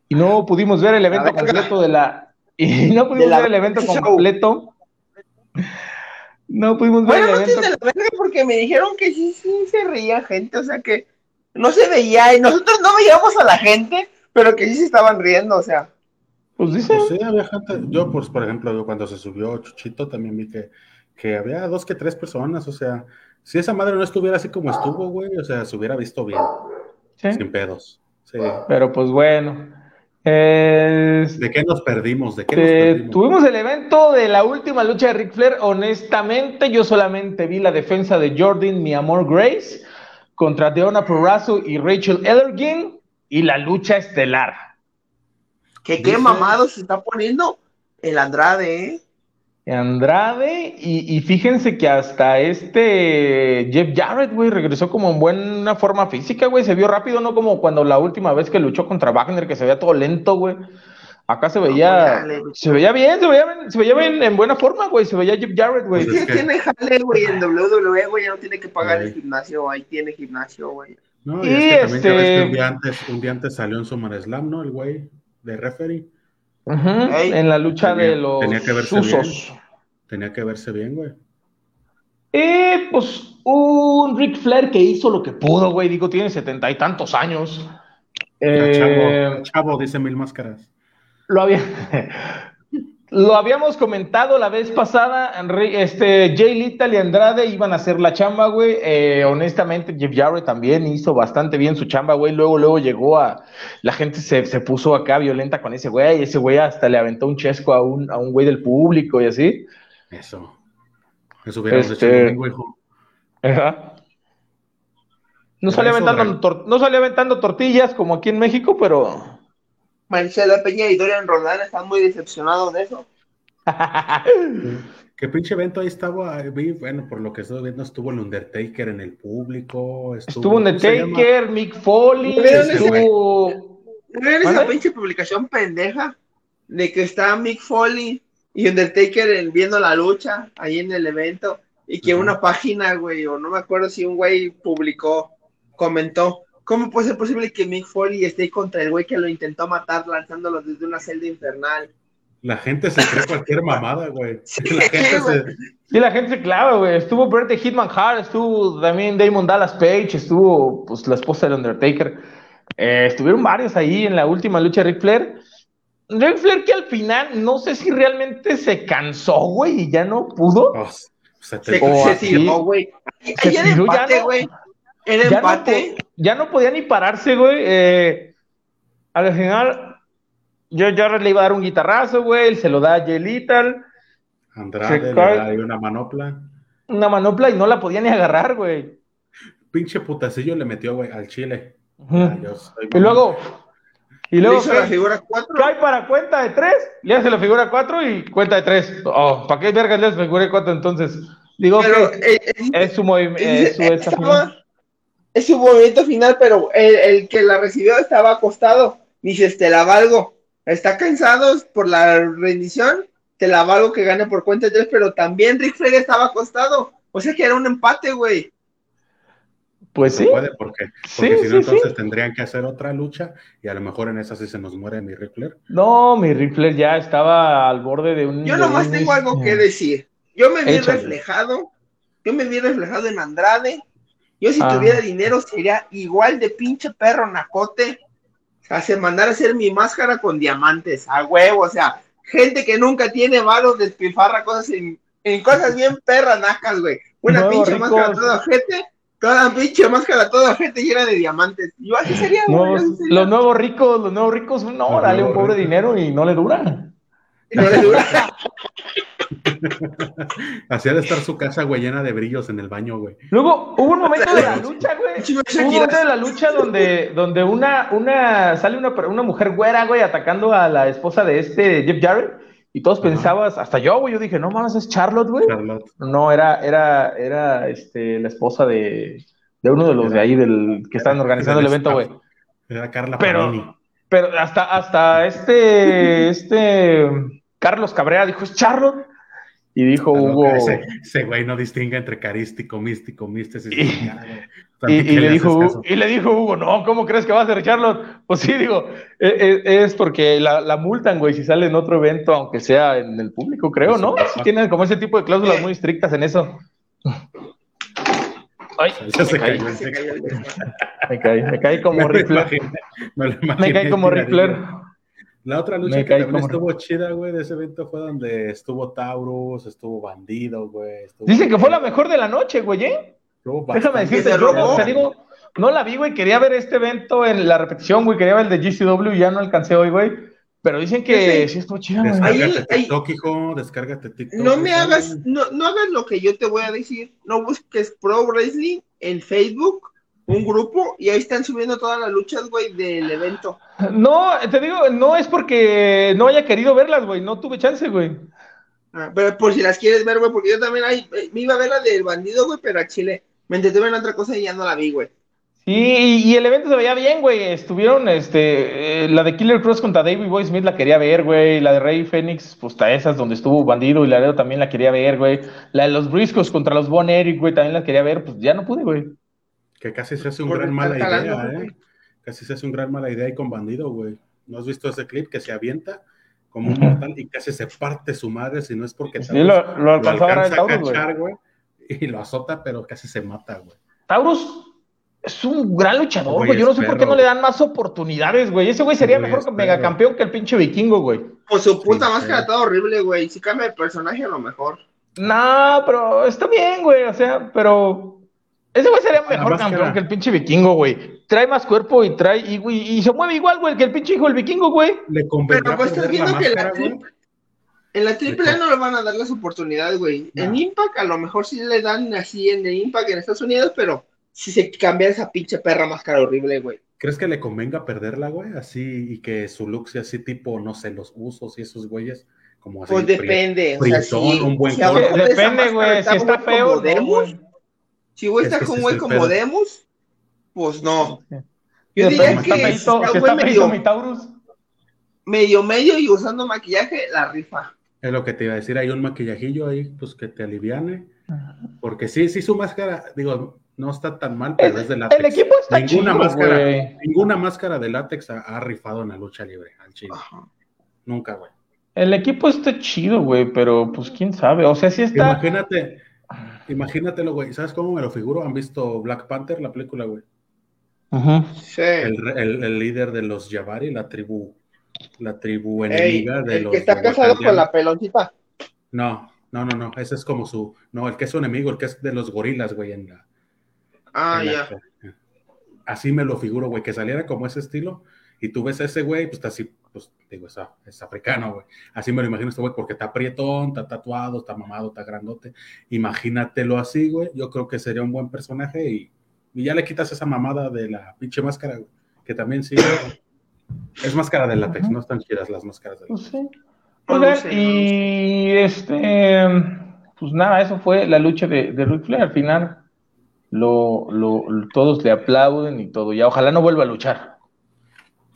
y no pudimos ver el evento completo de la. Y no pudimos ver el evento completo. No pudimos ver Bueno, el no tiene la verga porque me dijeron que sí, sí se reía gente, o sea que no se veía y nosotros no veíamos a la gente, pero que sí se estaban riendo, o sea. Pues dice. Pues sí, había gente. Yo, pues, por ejemplo, yo cuando se subió Chuchito también vi que, que había dos que tres personas. O sea, si esa madre no estuviera así como estuvo, güey, o sea, se hubiera visto bien, Sí. sin pedos. Sí. Pero pues bueno. ¿De qué nos perdimos? ¿De qué nos Eh, perdimos? tuvimos el evento de la última lucha de Ric Flair. Honestamente, yo solamente vi la defensa de Jordan, mi amor Grace, contra Deonna Purrazzo y Rachel Ellergin y la lucha estelar. Que qué Dice- mamado se está poniendo el Andrade, ¿eh? Andrade, y, y fíjense que hasta este Jeff Jarrett, güey, regresó como en buena forma física, güey, se vio rápido, no como cuando la última vez que luchó contra Wagner, que se veía todo lento, güey. Acá se veía, güey. se veía bien, se veía, bien- se veía bien en buena forma, güey, se veía Jeff Jarrett, güey. Pues es que- tiene jale, güey, en WWE, güey, ya no tiene que pagar el gimnasio, ahí tiene gimnasio, güey. No, y, Y es que también ya ves este- que un día antes, un día antes salió en SummerSlam, ¿no? El güey de referee. En la lucha Tenía- de los tenía que verse usos. Tenía que verse bien, güey. Y pues un Ric Flair que hizo lo que pudo, güey, digo, tiene setenta y tantos años. Eh, chavo, dice Mil Máscaras. Lo, había, lo habíamos comentado la vez pasada, este, Jay Little y Andrade iban a hacer la chamba, güey. Eh, honestamente, Jeff Jarrett también hizo bastante bien su chamba, güey. Luego, luego llegó a... La gente se, se puso acá violenta con ese güey. Ese güey hasta le aventó un chesco a un, a un güey del público y así. Eso. Eso hubiéramos Este- hecho hijo. Ajá. No eso, aventando no salía aventando tortillas como aquí en México, pero... Marcela Peña y Dorian Roldán están muy decepcionados de eso. ¿Qué pinche evento ahí estaba? Vi, bueno, por lo que estoy viendo, estuvo el Undertaker en el público. Estuvo. Undertaker, Mick Foley, ¿Vieron ese estuvo... ¿Vieron esa pinche publicación pendeja? De que está Mick Foley y Undertaker en- viendo la lucha ahí en el evento y que una página, güey, o no me acuerdo si un güey publicó, comentó, ¿cómo puede ser posible que Mick Foley esté contra el güey que lo intentó matar lanzándolo desde una celda infernal? La gente se cree cualquier mamada, güey. Sí, La gente güey. se... Sí, la gente se clava, güey. Estuvo the Hitman Hart, estuvo también Damon Dallas Page, estuvo pues la esposa del Undertaker. Eh, estuvieron varios ahí en la última lucha de Ric Flair. Ric Flair que al final no sé si realmente se cansó, güey, y ya no pudo. Oh, se te- Se, tiró, güey. Se tiró, ya empate, no. güey. Era empate. Ya no podía ni pararse, güey. Eh, al final, yo Jarrett le iba a dar un guitarrazo, güey. Él se lo da a Jay Little, Andrade se le da ahí una manopla. una manopla y no la podía ni agarrar, güey. Pinche putacillo le metió, güey, al chile. Ujú. Ah, soy Y luego, y Le luego hizo la figura 4. cae para cuenta de tres, le hace la figura cuatro y cuenta de tres. Oh, ¿para qué vergas le hace figura de cuatro entonces? Digo Pero que eh, eh, es su movimiento, su esta estaba-. Es su movimiento final, pero el, el que la recibió estaba acostado. Dice, te la valgo. Está cansado por la rendición, te la valgo que gane por cuenta de tres, pero también Rick Flair estaba acostado. O sea que era un empate, güey. Pues sí, puede, porque, Sí, si no, sí, entonces sí. tendrían que hacer otra lucha y a lo mejor en esa sí se nos muere mi Ric Flair. no, mi Ric Flair ya estaba al borde de un. Yo nomás un, tengo algo que decir. Yo me vi Échale. reflejado, yo me vi reflejado en Andrade. Yo si Ah. tuviera dinero sería igual de pinche perro nacote. O sea, mandar a hacer mi máscara con diamantes, a huevo, o sea, gente que nunca tiene varos despilfarra cosas en, en cosas bien perras nacas, güey. Una pinche máscara toda gente, toda pinche máscara toda gente llena de diamantes. Yo así sería, güey. nuevos- así sería. los nuevos ricos, los nuevos ricos, no, Los dale un pobre ricos. dinero y no le dura. No le dura. Hacía de estar su casa, güey, llena de brillos en el baño, güey. Luego hubo un momento de la lucha, güey. Hubo un momento de la lucha donde, donde una, una, sale una, una mujer güera, güey, atacando a la esposa de este Jeff Jarrett. Y todos Ajá. pensabas, hasta yo, güey, yo dije, no mames, es Charlotte, güey. Charlotte. No, era, era, era este, la esposa de, de uno de los de ahí del que estaban organizando el evento, güey. Era Carla Pero- Panini. Pero hasta, hasta este, este Carlos Cabrera dijo, es Charlotte. Y dijo Hugo. Ese, güey no distingue entre carístico, místico, místico. Y, y, le dijo, y le dijo Hugo, no, ¿cómo crees que va a ser Charlotte? Pues sí, digo, e, e, es, porque la, la, multan, güey, si sale en otro evento, aunque sea en el público, creo, ¿no? Si tienen como ese tipo de cláusulas muy estrictas en eso. Ay, se, me, caí, me caí como Rifler. Me, caí como Rifler. La otra lucha que también estuvo chida, güey, de ese evento fue donde estuvo Taurus, estuvo Bandido, güey. Dicen que fue la mejor de la noche, güey, ¿eh? Déjame decirte, yo te digo, no la vi, güey, quería ver este evento en la repetición, güey, quería ver el de GCW, ya no alcancé hoy, güey. Pero dicen que sí, estuvo chida, güey. Descárgate TikTok, hijo, descárgate TikTok. No me hagas, no, no hagas lo que yo te voy a decir. No busques Pro Wrestling en Facebook un grupo y ahí están subiendo todas las luchas, güey, del evento. No, te digo, no es porque no haya querido verlas, güey, no tuve chance, güey. Ah, pero por si las quieres ver, güey, porque yo también ahí, eh, me iba a ver la del bandido, güey, pero a Chile. Me entretuve en otra cosa y ya no la vi, güey. Sí, y el evento se veía bien, güey. Estuvieron, este, eh, la de Killer Cross contra David Boy Smith la quería ver, güey. La de Rey Fénix, pues está esas donde estuvo Bandido y Laredo también la quería ver, güey. La de los Briscos contra los Bon Eric, güey, también la quería ver, pues ya no pude, güey. Que casi se hace un gran mala idea, ¿eh? Casi se hace un gran mala idea ahí con Bandido, güey. ¿No has visto ese clip que se avienta como un mortal y casi se parte su madre si no es porque sí, lo, lo, alcanza a, cachar, güey? Y lo azota, pero casi se mata, güey. Taurus es un gran luchador, güey. Yo no sé por qué no le dan más oportunidades, güey. Ese güey sería mejor megacampeón que el pinche vikingo, güey. Pues su puta máscara está horrible, güey. Si cambia de personaje, a lo mejor. No, pero está bien, güey. O sea, pero ese güey sería mejor campeón que el pinche vikingo, güey. Trae más cuerpo y trae, y, y, se mueve igual, güey, que el pinche hijo del vikingo, güey. Le Pero pues estás viendo que la en la triple no le van a dar las oportunidades, güey. En Impact a lo mejor sí le dan así en el Impact en Estados Unidos, pero si se cambia esa pinche perra máscara horrible, güey. ¿Crees que le convenga perderla, güey? Así, y que su look sea así tipo, no sé, los usos y esos güeyes, como así. Pues depende, o sea, si, un buen Depende, güey, si está feo, si güey está con güey como Demus, pues no. Yo diría que si está, medio, medio medio y usando maquillaje, la rifa. Es lo que te iba a decir, hay un maquillajillo ahí, pues que te aliviane. Porque sí, sí, su máscara, digo, no está tan mal, pero es de látex. El equipo está ninguna máscara, Ninguna máscara de látex ha, rifado en la lucha libre al chile. Nunca, güey. El equipo está chido, güey, pero pues quién sabe. O sea, si está. Imagínate, Imagínatelo, güey. ¿Sabes cómo me lo figuro? ¿Han visto Black Panther, la película, güey? Ajá. Sí. El, líder de los Jabari, la tribu, la tribu enemiga de el los. que está casado con la peloncita. No, no, no, no. Ese es como su. No, el que es su enemigo, el que es de los gorilas, güey, en la. Ah, ya. Así me lo figuro, güey, que saliera como ese estilo. Y tú ves a ese güey, pues está así, pues digo, es, es africano, güey. Así me lo imagino este güey, porque está prietón, está tatuado, está mamado, está grandote. Imagínatelo así, güey. Yo creo que sería un buen personaje y, y ya le quitas esa mamada de la pinche máscara, güey, que también sí. es máscara de látex, no están chidas las máscaras de látex. Pues sí. y este, pues nada, eso fue la lucha de, de Ric Flair. Al final, lo, lo, todos le aplauden y todo. Ya, ojalá no vuelva a luchar.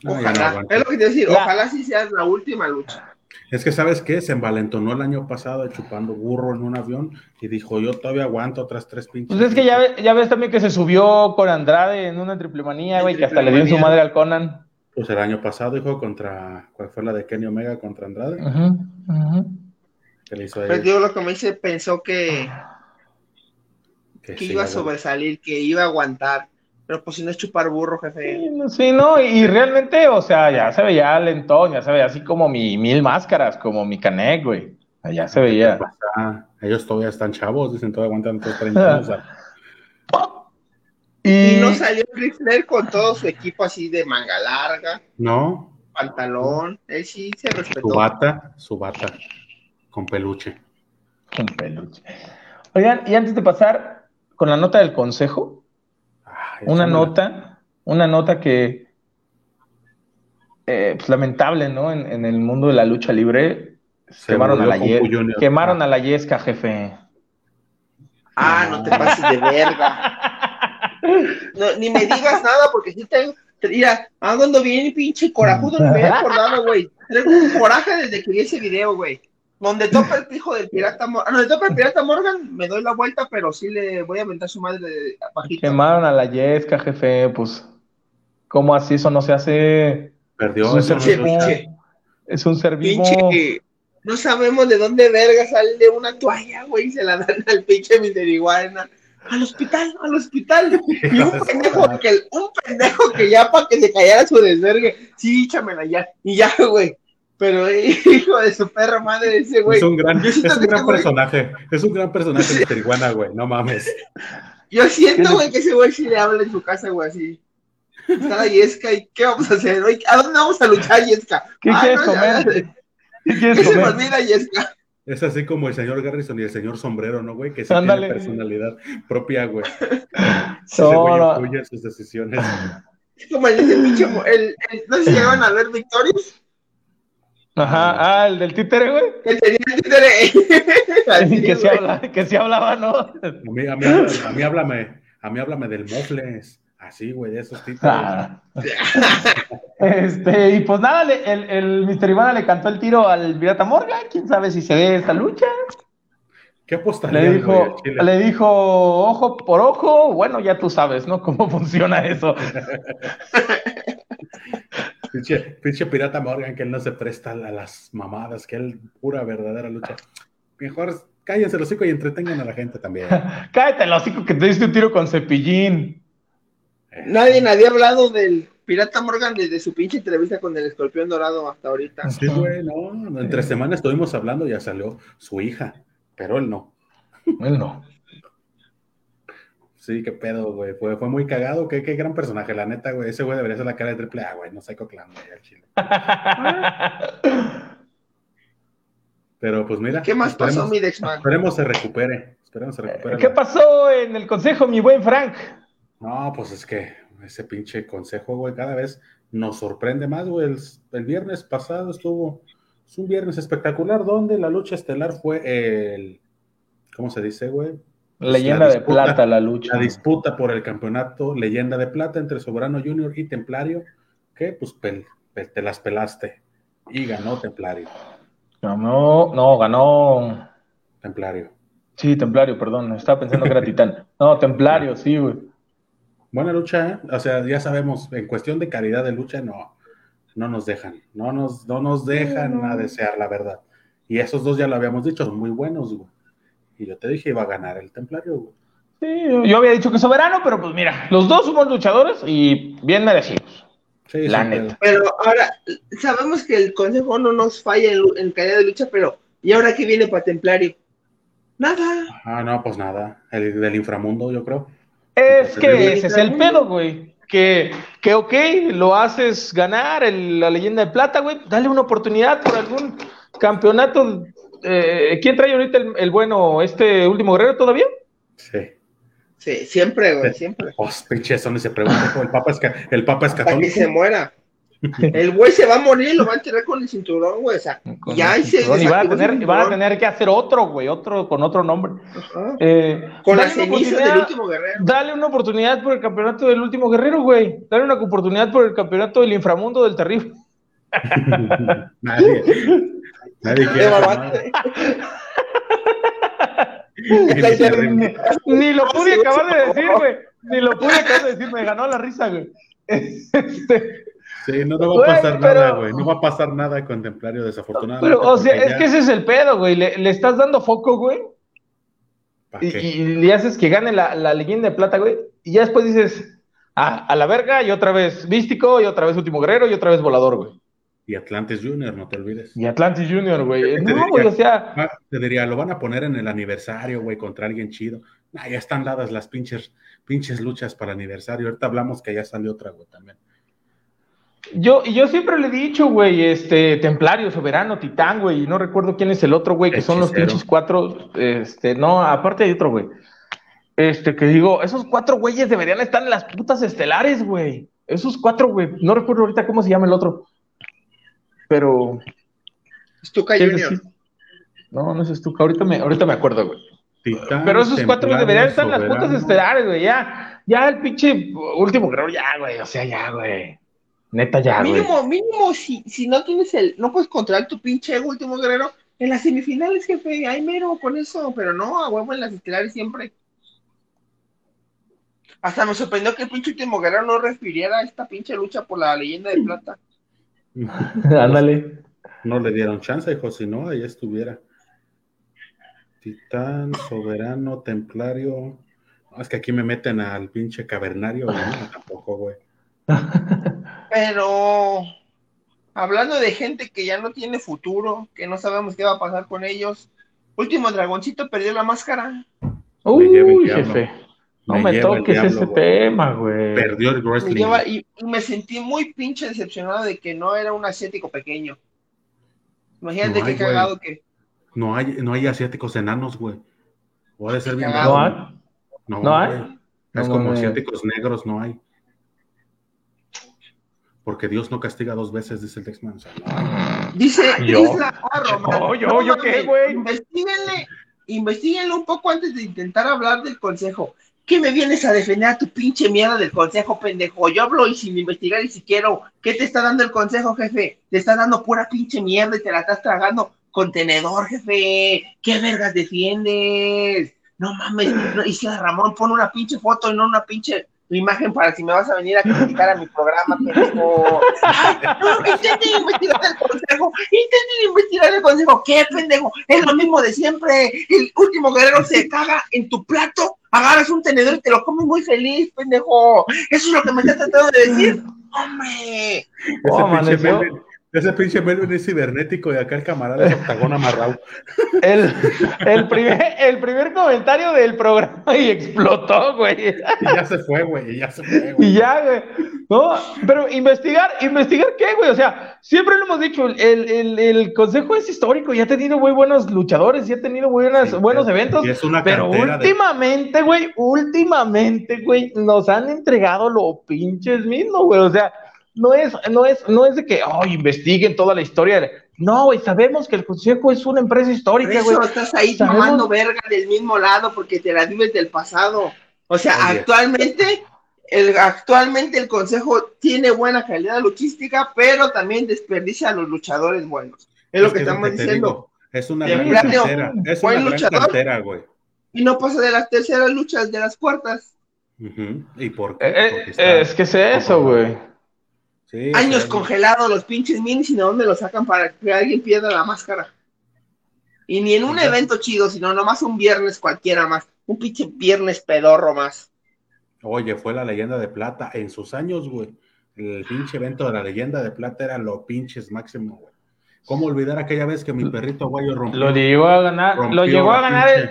Ojalá, es lo que te decir, ojalá sí sea la última lucha. Es que, ¿sabes qué? Se envalentonó el año pasado chupando burro en un avión y dijo, yo todavía aguanto otras tres pinches. Pues es que ya, ya ves también que se subió con Andrade en una triple manía, güey, que hasta le dio en su madre al Conan. Pues el año pasado, dijo, contra, ¿cuál fue la de Kenny Omega contra Andrade? ¿Qué le hizo Pues digo, lo que me dice, pensó que, que, iba a sobresalir, que iba a aguantar. Pero pues si no es chupar burro, jefe. Sí, no, y realmente, o sea, ya se veía lentón, ya se veía así como mi mil máscaras, como mi canek, güey. Allá se veía. Ellos todavía están chavos, dicen, todavía aguantan todos 30 años. y... no salió Ric con todo su equipo así de manga larga. No. Pantalón, él sí se respetó. Su bata, su bata, con peluche. Con peluche. Oigan, y antes de pasar con la nota del consejo, una nota, una nota que eh, pues, lamentable, ¿no? En, el mundo de la lucha libre quemaron a la yesca, quemaron a la yesca, jefe. Ah, no te pases de verga. ni me digas nada porque si tengo, mira, ando bien pinche corajudo, no me he acordado, güey. Tengo un coraje desde que vi ese video, güey. Donde topa el pijo del pirata Morgan, donde topa el pirata Morgan, me doy la vuelta, pero sí le voy a aventar su madre de bajito. Quemaron a la Yesca, jefe, pues. ¿Cómo así? Eso no se hace. Perdió. Es un ser es vivo. Es un ser vivo. Pinche, no sabemos de dónde verga sale una toalla, güey, y se la dan al pinche Mister Iguana. Al hospital, al hospital. Y un pendejo que, un pendejo que ya para que se callara su desvergue, sí, échamela ya. Y ya, güey. Pero hijo de su perra madre ese, güey. Es un gran, es un gran güey- personaje. Es un gran personaje de Iguana, güey. No mames. Yo siento, güey, que ese güey sí le habla en su casa, güey, así. Está la Yesca y ¿qué vamos a hacer? Oye, ¿A dónde vamos a luchar, Yesca? ¿Qué Ah, quieres no, ya- comer? ¿Qué ¿Qué quieres se me comer? olvida, Yesca? Es así como el señor Garrison y el señor Sombrero, ¿no, güey? Que sí Ándale. tiene personalidad propia, güey. Ese güey influye en sus decisiones. Es como el de ese pinche. mo- El, el- no sé si llegaban a ver Victorious. Ajá, ah, el del títere, güey. Que tenía el títere. Así, que, sí güey. habla, que sí hablaba, ¿no? A mí, a mí, a mí háblame, a mí háblame del Mofles. Así, güey, de esos títulos. Ah. Este, y pues nada, le- el, el Mr. Ivana le cantó el tiro al Pirata Morgan. Quién sabe si se ve esta lucha. ¿Qué apostaría, Le dijo, le dijo ojo por ojo. Bueno, ya tú sabes, ¿no? Cómo funciona eso. Pinche, pinche pirata Morgan, que él no se presta a las mamadas, que él pura verdadera lucha. Mejor cállense los hocico y entretengan a la gente también. Cállate el hocico que te diste un tiro con cepillín. Nadie había hablado del Pirata Morgan desde su pinche entrevista con el escorpión dorado hasta ahorita. Sí, güey, no. Entre semanas estuvimos hablando y ya salió su hija, pero él no. Él no. Sí, qué pedo, güey. Fue, fue muy cagado. Qué, qué gran personaje, la neta, güey. Ese güey debería ser la cara de triple A, güey. No sé clan, güey, al chile. Pero pues mira. ¿Qué más pasó, mi Dexman? Esperemos se recupere. Esperemos se recupere. ¿Qué la- pasó en el consejo, mi buen Frank? No, pues es que ese pinche consejo, güey, cada vez nos sorprende más, güey. El, el viernes pasado estuvo, es un viernes espectacular donde la lucha estelar fue el, ¿cómo se dice, güey? Leyenda de plata, la lucha. La disputa por el campeonato Leyenda de Plata entre Soberano Junior y Templario, que pues pel- pel- te las pelaste y ganó Templario. Ganó, no, ganó. Templario. Sí, Templario, perdón. Estaba pensando que era Titán. No, Templario, sí, güey. Buena lucha, ¿eh? O sea, ya sabemos, en cuestión de calidad de lucha, no, no nos dejan, no nos, no nos dejan a desear, la verdad. Y esos dos ya lo habíamos dicho, son muy buenos, güey. Y yo te dije, iba a ganar el Templario, güey. Sí, yo- había dicho que soberano, pero pues mira, los dos somos luchadores y bien merecidos. Sí, La sí, neta. Pero ahora, sabemos que el consejo no nos falla en, en calidad de lucha, pero ¿y ahora qué viene para Templario? Nada. Ah, no, pues nada, el del inframundo, yo creo. Es Entonces, que ese es el pedo, güey. Que, que ok, lo haces ganar el- la leyenda de plata, güey. Dale una oportunidad por algún campeonato. Eh, ¿Quién trae ahorita el, el bueno, este último guerrero todavía? Sí. Sí, siempre, güey, siempre. Pues, pinche, eso ni se pregunta, el Papa es, el Papa es Para que católico. se muera. El güey se va a morir y lo va a enterrar con el cinturón, güey. O sea, Con ya el ahí se cinturón, y van a, tener, van a cinturón. tener que hacer otro, güey, otro con otro nombre. Eh, Con dale las una cenizas oportunidad- del último guerrero. Dale una oportunidad por el campeonato del último guerrero, güey. Dale una oportunidad por el campeonato del inframundo del terrible. Nadie. Ni lo pude acabar de decir, güey. Ni lo pude acabar de decir, me ganó la risa, güey. Este, Sí, no, no va a pasar pero- nada, güey. No va a pasar nada con Templario, desafortunadamente. pero, o sea, es ya- que ese es el pedo, güey. Le, le estás dando foco, güey. ¿pa' Y, y le haces que gane la, la leyenda de plata, güey. Y ya después dices, ah, a la verga, y otra vez místico, y otra vez último guerrero, y otra vez volador, güey. Y Atlantis Junior, no te olvides. Y Atlantis Junior, güey. No, güey, o sea, te diría, lo van a poner en el aniversario, güey, contra alguien chido. Nah, ya están dadas las pinches, pinches luchas para aniversario. Ahorita hablamos que ya salió otra, güey, también. yo, y yo siempre le he dicho, güey, este, Templario, Soberano, Titán, güey, y no recuerdo quién es el otro, güey, que son los pinches cuatro, este, no, aparte hay otro, güey. Este, que digo, esos cuatro güeyes deberían estar en las putas estelares, güey. Esos cuatro, güey, no recuerdo ahorita cómo se llama el otro. Pero, Stuka ¿qué Junior. decir? No, no es tú, ahorita me, ahorita me acuerdo, güey. Titán, Pero esos cuatro deberían estar en las putas estelares, güey, ya, ya el pinche último guerrero, ya, güey, o sea, ya, güey. Neta, ya, güey. Mínimo, mínimo, si, si no tienes el, no puedes controlar tu pinche último guerrero, En las semifinales, jefe, hay mero con eso, pero no, a huevo en las estelares siempre. Hasta me sorprendió que el pinche último guerrero no refiriera a esta pinche lucha por la leyenda de plata. Ándale. No le dieron chance, hijo, si no, ahí estuviera. Titán, soberano, templario. No, es que aquí me meten al pinche cavernario, no, tampoco, güey. Pero hablando de gente que ya no tiene futuro, que no sabemos qué va a pasar con ellos, último dragoncito perdió la máscara. Uy, jefe. No Me toques diablo, ese güey. tema, güey. Perdió el Me wrestling. lleva- y, y me sentí muy pinche decepcionado de que no era un asiático pequeño. Imagínate No qué güey. cagado que. No hay, no hay asiáticos enanos, güey. Puede ser bien Cagado. ¿No raro. hay? No, ¿No hay? güey. No Es como asiáticos negros, no hay. Porque Dios no castiga dos veces, dice el Texman. O sea, no hay. Dice Yo. Isla A. Román. Yo, yo, No yo qué, güey. Investíguenle, investíguenle un poco antes de intentar hablar del consejo. ¿Qué me vienes a defender a tu pinche mierda del consejo, pendejo? Yo hablo y sin investigar y si quiero. ¿Qué te está dando el consejo, jefe? Te está dando pura pinche mierda y te la estás tragando con tenedor, jefe. ¿Qué vergas defiendes? No mames, Isla Ramón, pon una pinche foto y no una pinche imagen para si me vas a venir a criticar a mi programa, pendejo. No, intenten investigar el consejo, intenten investigar el consejo. ¿Qué, pendejo? Es lo mismo de siempre. El último guerrero se caga en tu plato, agarras un tenedor y te lo comes muy feliz, pendejo. Eso es lo que me estás tratando de decir. Hombre, Ese, Oh, pinche ese pinche Melvin es cibernético y acá el camarada es octagón amarrado. El, el, primer, el primer comentario del programa y explotó, güey. Y ya se fue, güey. Y ya se fue, güey. Y ya, güey. No, pero investigar, investigar qué, güey. O sea, siempre lo hemos dicho, el, el, el consejo es histórico, ya ha tenido muy buenos luchadores, ya ha tenido buenas, Sí, buenos eventos. y es una Pero de- últimamente, güey, últimamente, güey, nos han entregado lo pinches mismo, güey. O sea, no es, no es, no es de que, oh, investiguen toda la historia. No, güey, sabemos que el consejo es una empresa histórica, güey. eso estás ahí Sabemos- tomando verga del mismo lado porque te la vives del pasado. O sea, Oye. actualmente, el, actualmente el consejo tiene buena calidad luchística, pero también desperdicia a los luchadores buenos. Es lo que es estamos diciendo. digo, es una gran plano, cantera. Es buen una gran luchador. cantera, güey. Y no pasa de las terceras luchas, de las cuartas. ¿Y por qué? Eh, eh, Porque está- es que es eso, güey. Sí, Años congelados los pinches minis y de dónde los sacan para que alguien pierda la máscara. Y ni en un evento chido, sino nomás un viernes cualquiera más. Un pinche viernes pedorro más. Oye, fue la leyenda de plata en sus años, güey. El pinche evento de la leyenda de plata era lo pinches máximo, güey. ¿Cómo olvidar aquella vez que mi perrito guayo rompió? Lo llegó a ganar, lo llegó a ganar el.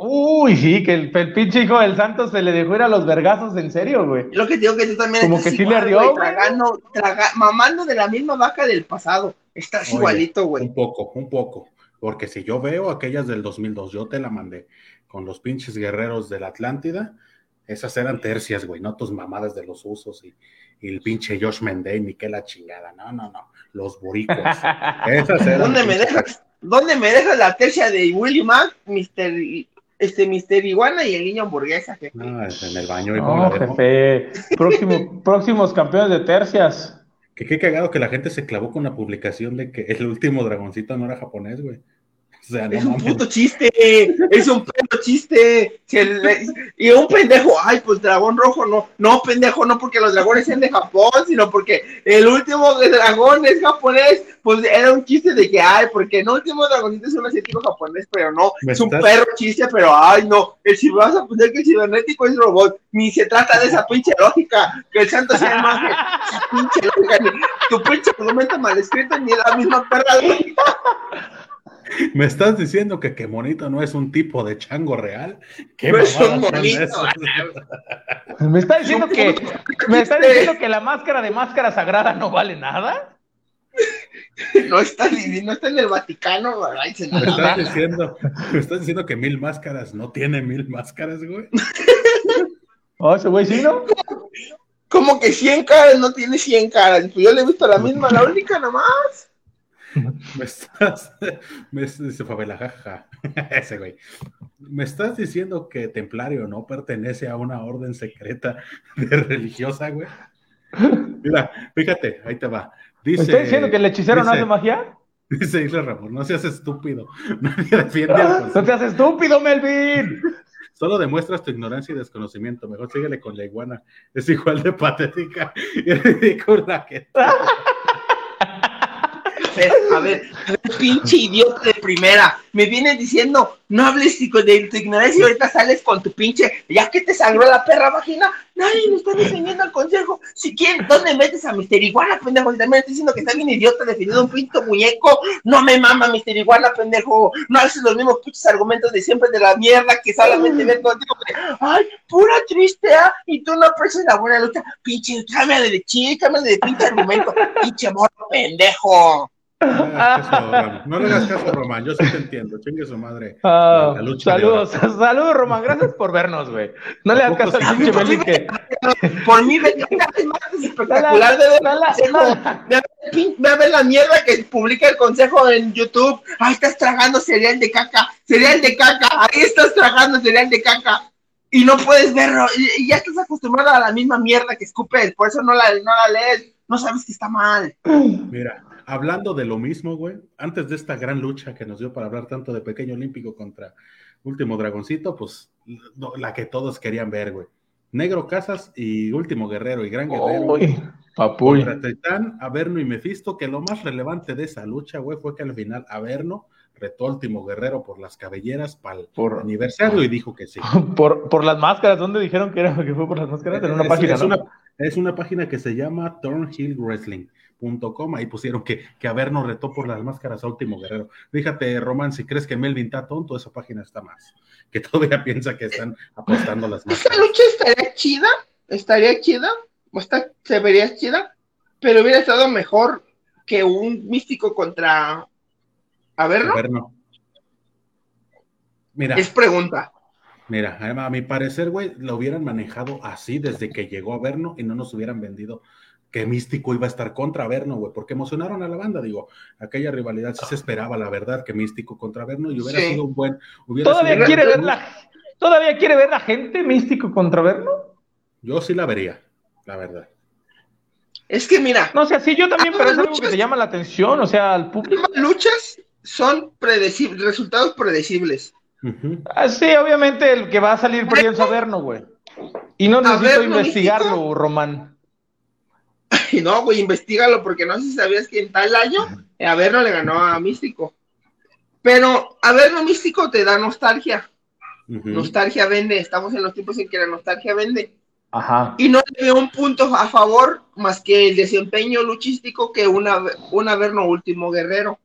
Uy, sí, que el, el pinche hijo del Santos se le dejó ir a los vergazos, en serio, güey. Lo que te digo que tú también Como estás que sí le igual, ardió, güey, tragando, traga- mamando de la misma vaca del pasado. Estás Oye, igualito, güey. Un poco, un poco. Porque si yo veo aquellas del 2002, yo te la mandé con los pinches guerreros de la Atlántida, esas eran tercias, güey, no tus mamadas de los usos y, y el pinche Josh Mendey, ni que la chingada. No, no, no. Los buricos. Esas eran. ¿Dónde me pinches- dejas? ¿Dónde me dejas la tercia de Willy Mac, Mr. Este Mr. Iguana y el niño hamburguesa, jefe? No, es en el baño. y No, jefe. Próximo, próximos campeones de tercias. Que qué cagado que la gente se clavó con la publicación de que el último dragoncito no era japonés, güey. O sea, no Es un puto chiste, es un puto chiste. Si el- y un pendejo, ay, pues dragón rojo, no, no, pendejo, no porque los dragones sean de Japón, sino porque el último dragón es japonés. Pues era un chiste de que, ay, porque el último dragoncito es un asiático japonés, pero no, es un perro chiste, pero ay, no, el si vas a poner que el cibernético es robot, ni se trata de esa pinche lógica, que el santo sea esa pinche lógica, ni tu pinche argumento mal escrito, ni la misma perra lógica. ¿Me estás diciendo que Kemonito no es un tipo de chango real? ¿Qué No es un monito? Me está diciendo que, me está diciendo que la máscara de máscara sagrada no vale nada. No está, ni- no está en el Vaticano, ¿verdad? Se ¿Me nada. estás diciendo, me estás diciendo que mil máscaras no tiene mil máscaras, güey? Oh, ese güey sí, ¿no? Como que 100 caras no tiene 100 caras. Pues yo le he visto la misma, la única nomás. Me estás, me dice Fabela, jaja, ese güey. Me estás diciendo que Templario no pertenece a una orden secreta de religiosa, güey. Mira, fíjate, ahí te va. ¿Me Dice, está diciendo que el hechicero no hace magia? Dice Isla Ramón, no seas estúpido. Nadie defiende al No seas estúpido, Melvin. Solo demuestras tu ignorancia y desconocimiento. Mejor síguele con la iguana. Es igual de patética y ridícula que tú. A ver, a ver, pinche idiota de primera. Me vienes diciendo, no hables de tu ignorancia y ahorita sales con tu pinche, ya que te sangró la perra vagina. Nadie me está defendiendo el consejo. Si quieren, ¿dónde metes a Mister Iguana, pendejo? Si también estoy diciendo que está bien idiota defendiendo un pinto muñeco. No me mama Mister Iguana, pendejo. No haces los mismos pinches argumentos de siempre de la mierda que solamente ven contigo. Ay, pura triste, ¿ah? Y tú no aprecias la buena lucha. Pinche, cámbiale de chica, cámbiale de pinche argumento. Pinche morro pendejo. No le hagas caso, Román. No le hagas caso, Román. Yo sí te entiendo. Chingue su madre. Ah, La saludos, saludos, Román. Gracias por vernos, güey. No le hagas caso al pinche Melvin que. Por mí, ve una vez más es espectacular de ver ve a ver la mierda que publica el consejo en YouTube. Ahí estás tragando cereal de caca, cereal de caca, ahí estás tragando cereal de caca. Y no puedes verlo, y, y ya estás acostumbrado a la misma mierda que escupes, por eso no la, no la lees, no sabes que está mal. Mira, hablando de lo mismo, güey, antes de esta gran lucha que nos dio para hablar tanto de Pequeño Olímpico contra Último Dragoncito, pues la que todos querían ver, güey. Negro Casas y Último Guerrero y Gran Guerrero. Uy, papuy. Contra Averno y Mephisto, que lo más relevante de esa lucha, güey, fue que al final Averno retó Último Guerrero por las cabelleras para el Por- aniversario y dijo que sí. Por, por las máscaras, ¿dónde dijeron que, era, que fue por las máscaras? En una es, página, es ¿no? una, es una página que se llama turnhillwrestling.com. Ahí pusieron que, que Averno retó por las máscaras a Último Guerrero. Fíjate, Román, si crees que Melvin está tonto, esa página está más. Que todavía piensa que están apostando las Esta máscaras. lucha estaría chida, estaría chida, o está, se vería chida, pero hubiera estado mejor que un místico contra Averno. Averno. Mira, Es pregunta. Mira, a mi parecer, güey, lo hubieran manejado así desde que llegó a Verno y no nos hubieran vendido que Místico iba a estar contra Verno, güey, porque emocionaron a la banda, digo, aquella rivalidad sí se esperaba, la verdad, que Místico contra Verno y hubiera Sí. sido un buen... Hubiera ¿Todavía sido- quiere ver la, ¿Todavía quiere ver la gente místico contra verno? Yo sí la vería, la verdad. Es que mira, No sé, sí, yo también, pero es algo que te llama la atención, o sea, al público. luchas son predecibles, resultados predecibles. Ah, sí, obviamente el que va a salir perdiendo es Averno, güey. Y no necesito Averno, investigarlo, místico. Román. Y no, güey, investigalo, porque no sé si sabías que en tal año Averno le ganó a Místico. Pero Averno Místico te da nostalgia. Nostalgia vende. Estamos en los tiempos en que la nostalgia vende. Ajá. Y no le veo un punto a favor más que el desempeño luchístico que una, un Averno último guerrero.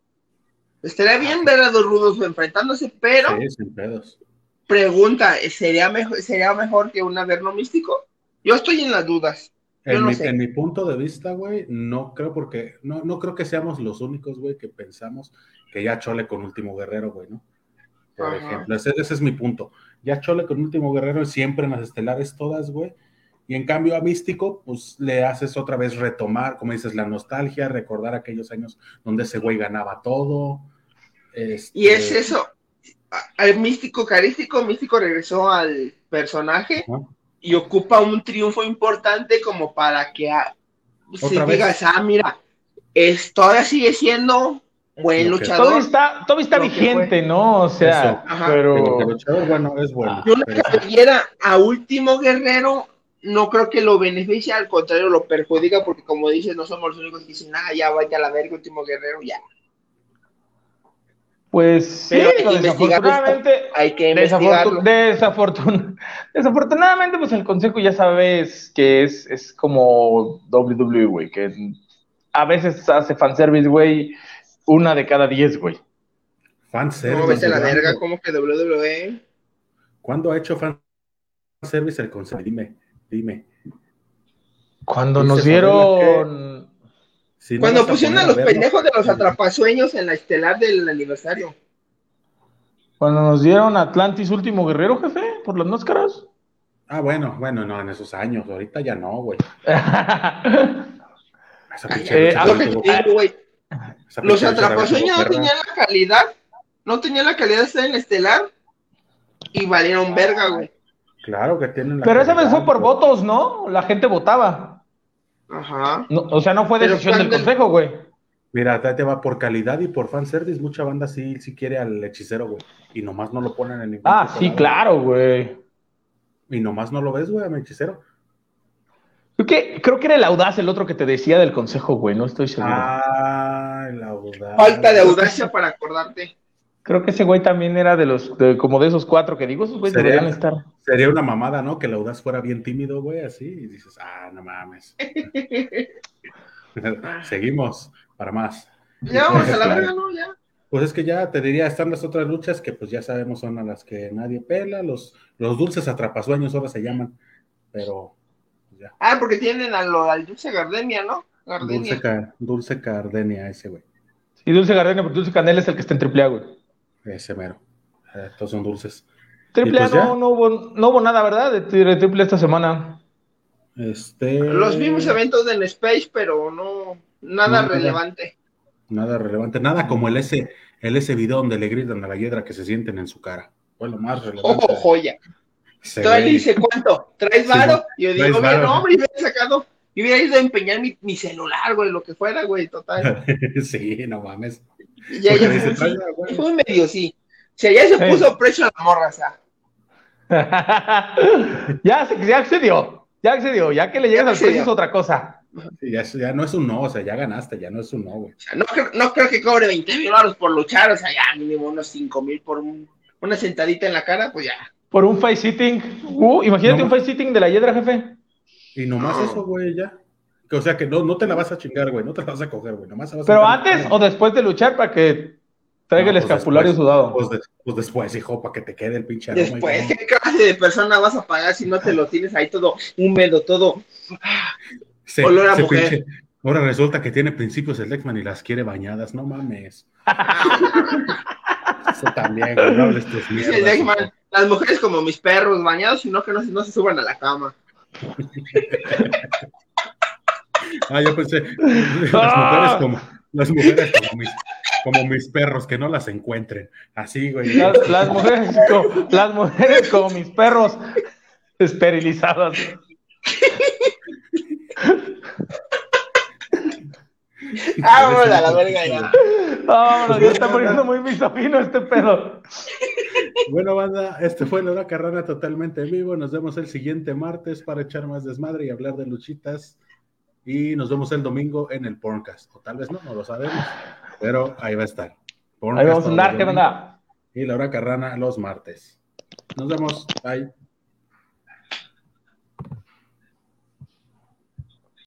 Estaría bien ver a dos rudos enfrentándose, pero Sí, sin pedos. pregunta, ¿sería mejor, ¿sería mejor que un Averno místico? Yo estoy en las dudas. En, no mi, sé. en mi punto de vista, güey, no creo porque, no, no creo que seamos los únicos, güey, que pensamos que ya Chole con Último Guerrero, güey, ¿no? Por Ajá. ejemplo, ese, ese es mi punto. Ya Chole con Último Guerrero siempre en las estelares todas, güey. Y en cambio a Místico, pues le haces otra vez retomar, como dices, la nostalgia, recordar aquellos años donde ese güey ganaba todo. Este, Y es eso. Al místico carístico, místico regresó al personaje. Y ocupa un triunfo importante como para que ah, se vez. digas, ah, mira, es, todavía sigue siendo buen Lo luchador. Todavía está, todavía está vigente, ¿no? O sea. Pero pero. luchador, bueno, es bueno. Y una pero- cabellera a último guerrero, no creo que lo beneficie, al contrario, lo perjudica, porque como dices, no somos los únicos que dicen, ah, ya vaya a la verga, último guerrero, ya. Pues sí, hay desafortunadamente. Hay que desafortun- investigarlo. desafortun- desafortunadamente, pues el consejo ya sabes que es, es como WWE, güey, que a veces hace fanservice, güey, una de cada diez, güey. Fanservice. Vete a la verga, como que? WWE. ¿Cuándo ha hecho fanservice el consejo? Dime, dime. Cuando nos dieron. Si Cuando pusieron a los verlo, pendejos de los atrapasueños en la estelar del aniversario. Cuando nos dieron Atlantis Último Guerrero, jefe, por las máscaras. Ah, bueno, bueno, no, en esos años, ahorita ya no, güey. Eh, Los atrapasueños no tenían la calidad, no tenían la calidad de estar en la estelar y valieron verga, güey. Claro que tienen la Pero esa vez fue por güey. votos, ¿no? La gente votaba. Ajá. No, o sea, no fue decisión del consejo, güey. Mira, te va por calidad y por fanservice. Mucha banda sí, sí quiere al hechicero, güey. Y nomás no lo ponen en ningún Ah, sí, claro, güey. Y nomás no lo ves, güey, a mi hechicero. Creo que, creo que era el audaz el otro que te decía del consejo, güey. No estoy seguro. Ah, el audaz. Falta de audacia para acordarte. Creo que ese güey también era de los, de- como de esos cuatro que digo, esos güeyes Sería- deberían estar. Sería una mamada, ¿no? Que el audaz fuera bien tímido, güey, así. Y dices, ah, no mames. Seguimos para más. Ya vamos a la verga, ¿no? Ya. Pues es que ya te diría, están las otras luchas que pues ya sabemos son a las que nadie pela, los, los dulces atrapasueños ahora se llaman, pero pues ya. Ah, porque tienen a lo, al Dulce Gardenia, ¿no? Gardenia. Dulce, Dulce Cardenia, ese güey, Y Dulce Gardenia, porque Dulce Canela es el que está en triple A, güey. Ese mero. Estos son dulces. Triple A pues no, no, hubo, no hubo nada, ¿verdad? De, tri- de triple esta semana. Este. Los mismos eventos del Space, pero no nada No, relevante. Nada relevante, nada como el ese, el ese video donde le gritan a la hiedra que se sienten en su cara. Fue lo más relevante. Ojo, joya. Todavía dice, ¿cuánto? ¿Traes Sí, varo? Y yo ¿traes digo, bien, varo? hombre, y hubiera sacado, y hubiera ido a empeñar mi, mi celular, güey, lo que fuera, güey, total. sí, no mames. Y ya, ya fue, "Trae sí, la güey". fue medio, sí. O sea, ya se Sí. puso precio a la morra, o sea. ya, se- ya accedió, ya accedió. Ya que le llegas al precio es otra cosa. Sí, ya, ya no es un no, o sea, ya ganaste, ya no es un no, güey. O sea, no, creo- no creo que cobre 20 mil dólares por luchar, o sea, ya mínimo unos 5 mil por un- una sentadita en la cara, pues ya. Por un face sitting. Uh, imagínate No. un face sitting de la hiedra, jefe. Y nomás No. eso, güey, ya. Que, O sea, que no, no te la vas a chingar, güey, no te la vas a coger, güey, nomás vas Pero antes o después de luchar para que traiga No, el pues escapulario después. sudado. Pues, de- pues después, hijo, para que te quede el pinche aroma. Después. ¿qué clase de persona vas a pagar si no te lo tienes ahí todo húmedo, todo? Se- olor a se mujer. pinche- Ahora resulta que tiene principios el Lexman y las quiere bañadas, no mames. Eso también, güey, no hables tus Dice mierdas. el las mujeres como mis perros bañados, sino que no, se- no se suban a la cama. Ah, yo pensé, las mujeres como, las mujeres como mis, como mis perros, que no las encuentren. Así, güey. Las, las mujeres, como, las mujeres como mis perros esterilizadas. Ah, vámonos a la verga ya. Vámonos, ya está poniendo muy misógino este pedo. Bueno, banda, este fue Laura Carrana totalmente en vivo. Nos vemos el siguiente martes para echar más desmadre y hablar de luchitas. Y nos vemos el domingo en el Porncast. O tal vez no, no lo sabemos. Pero ahí va a estar. Ahí vamos a andar, ¿qué onda? Y Laura Carrana los martes. Nos vemos. Bye.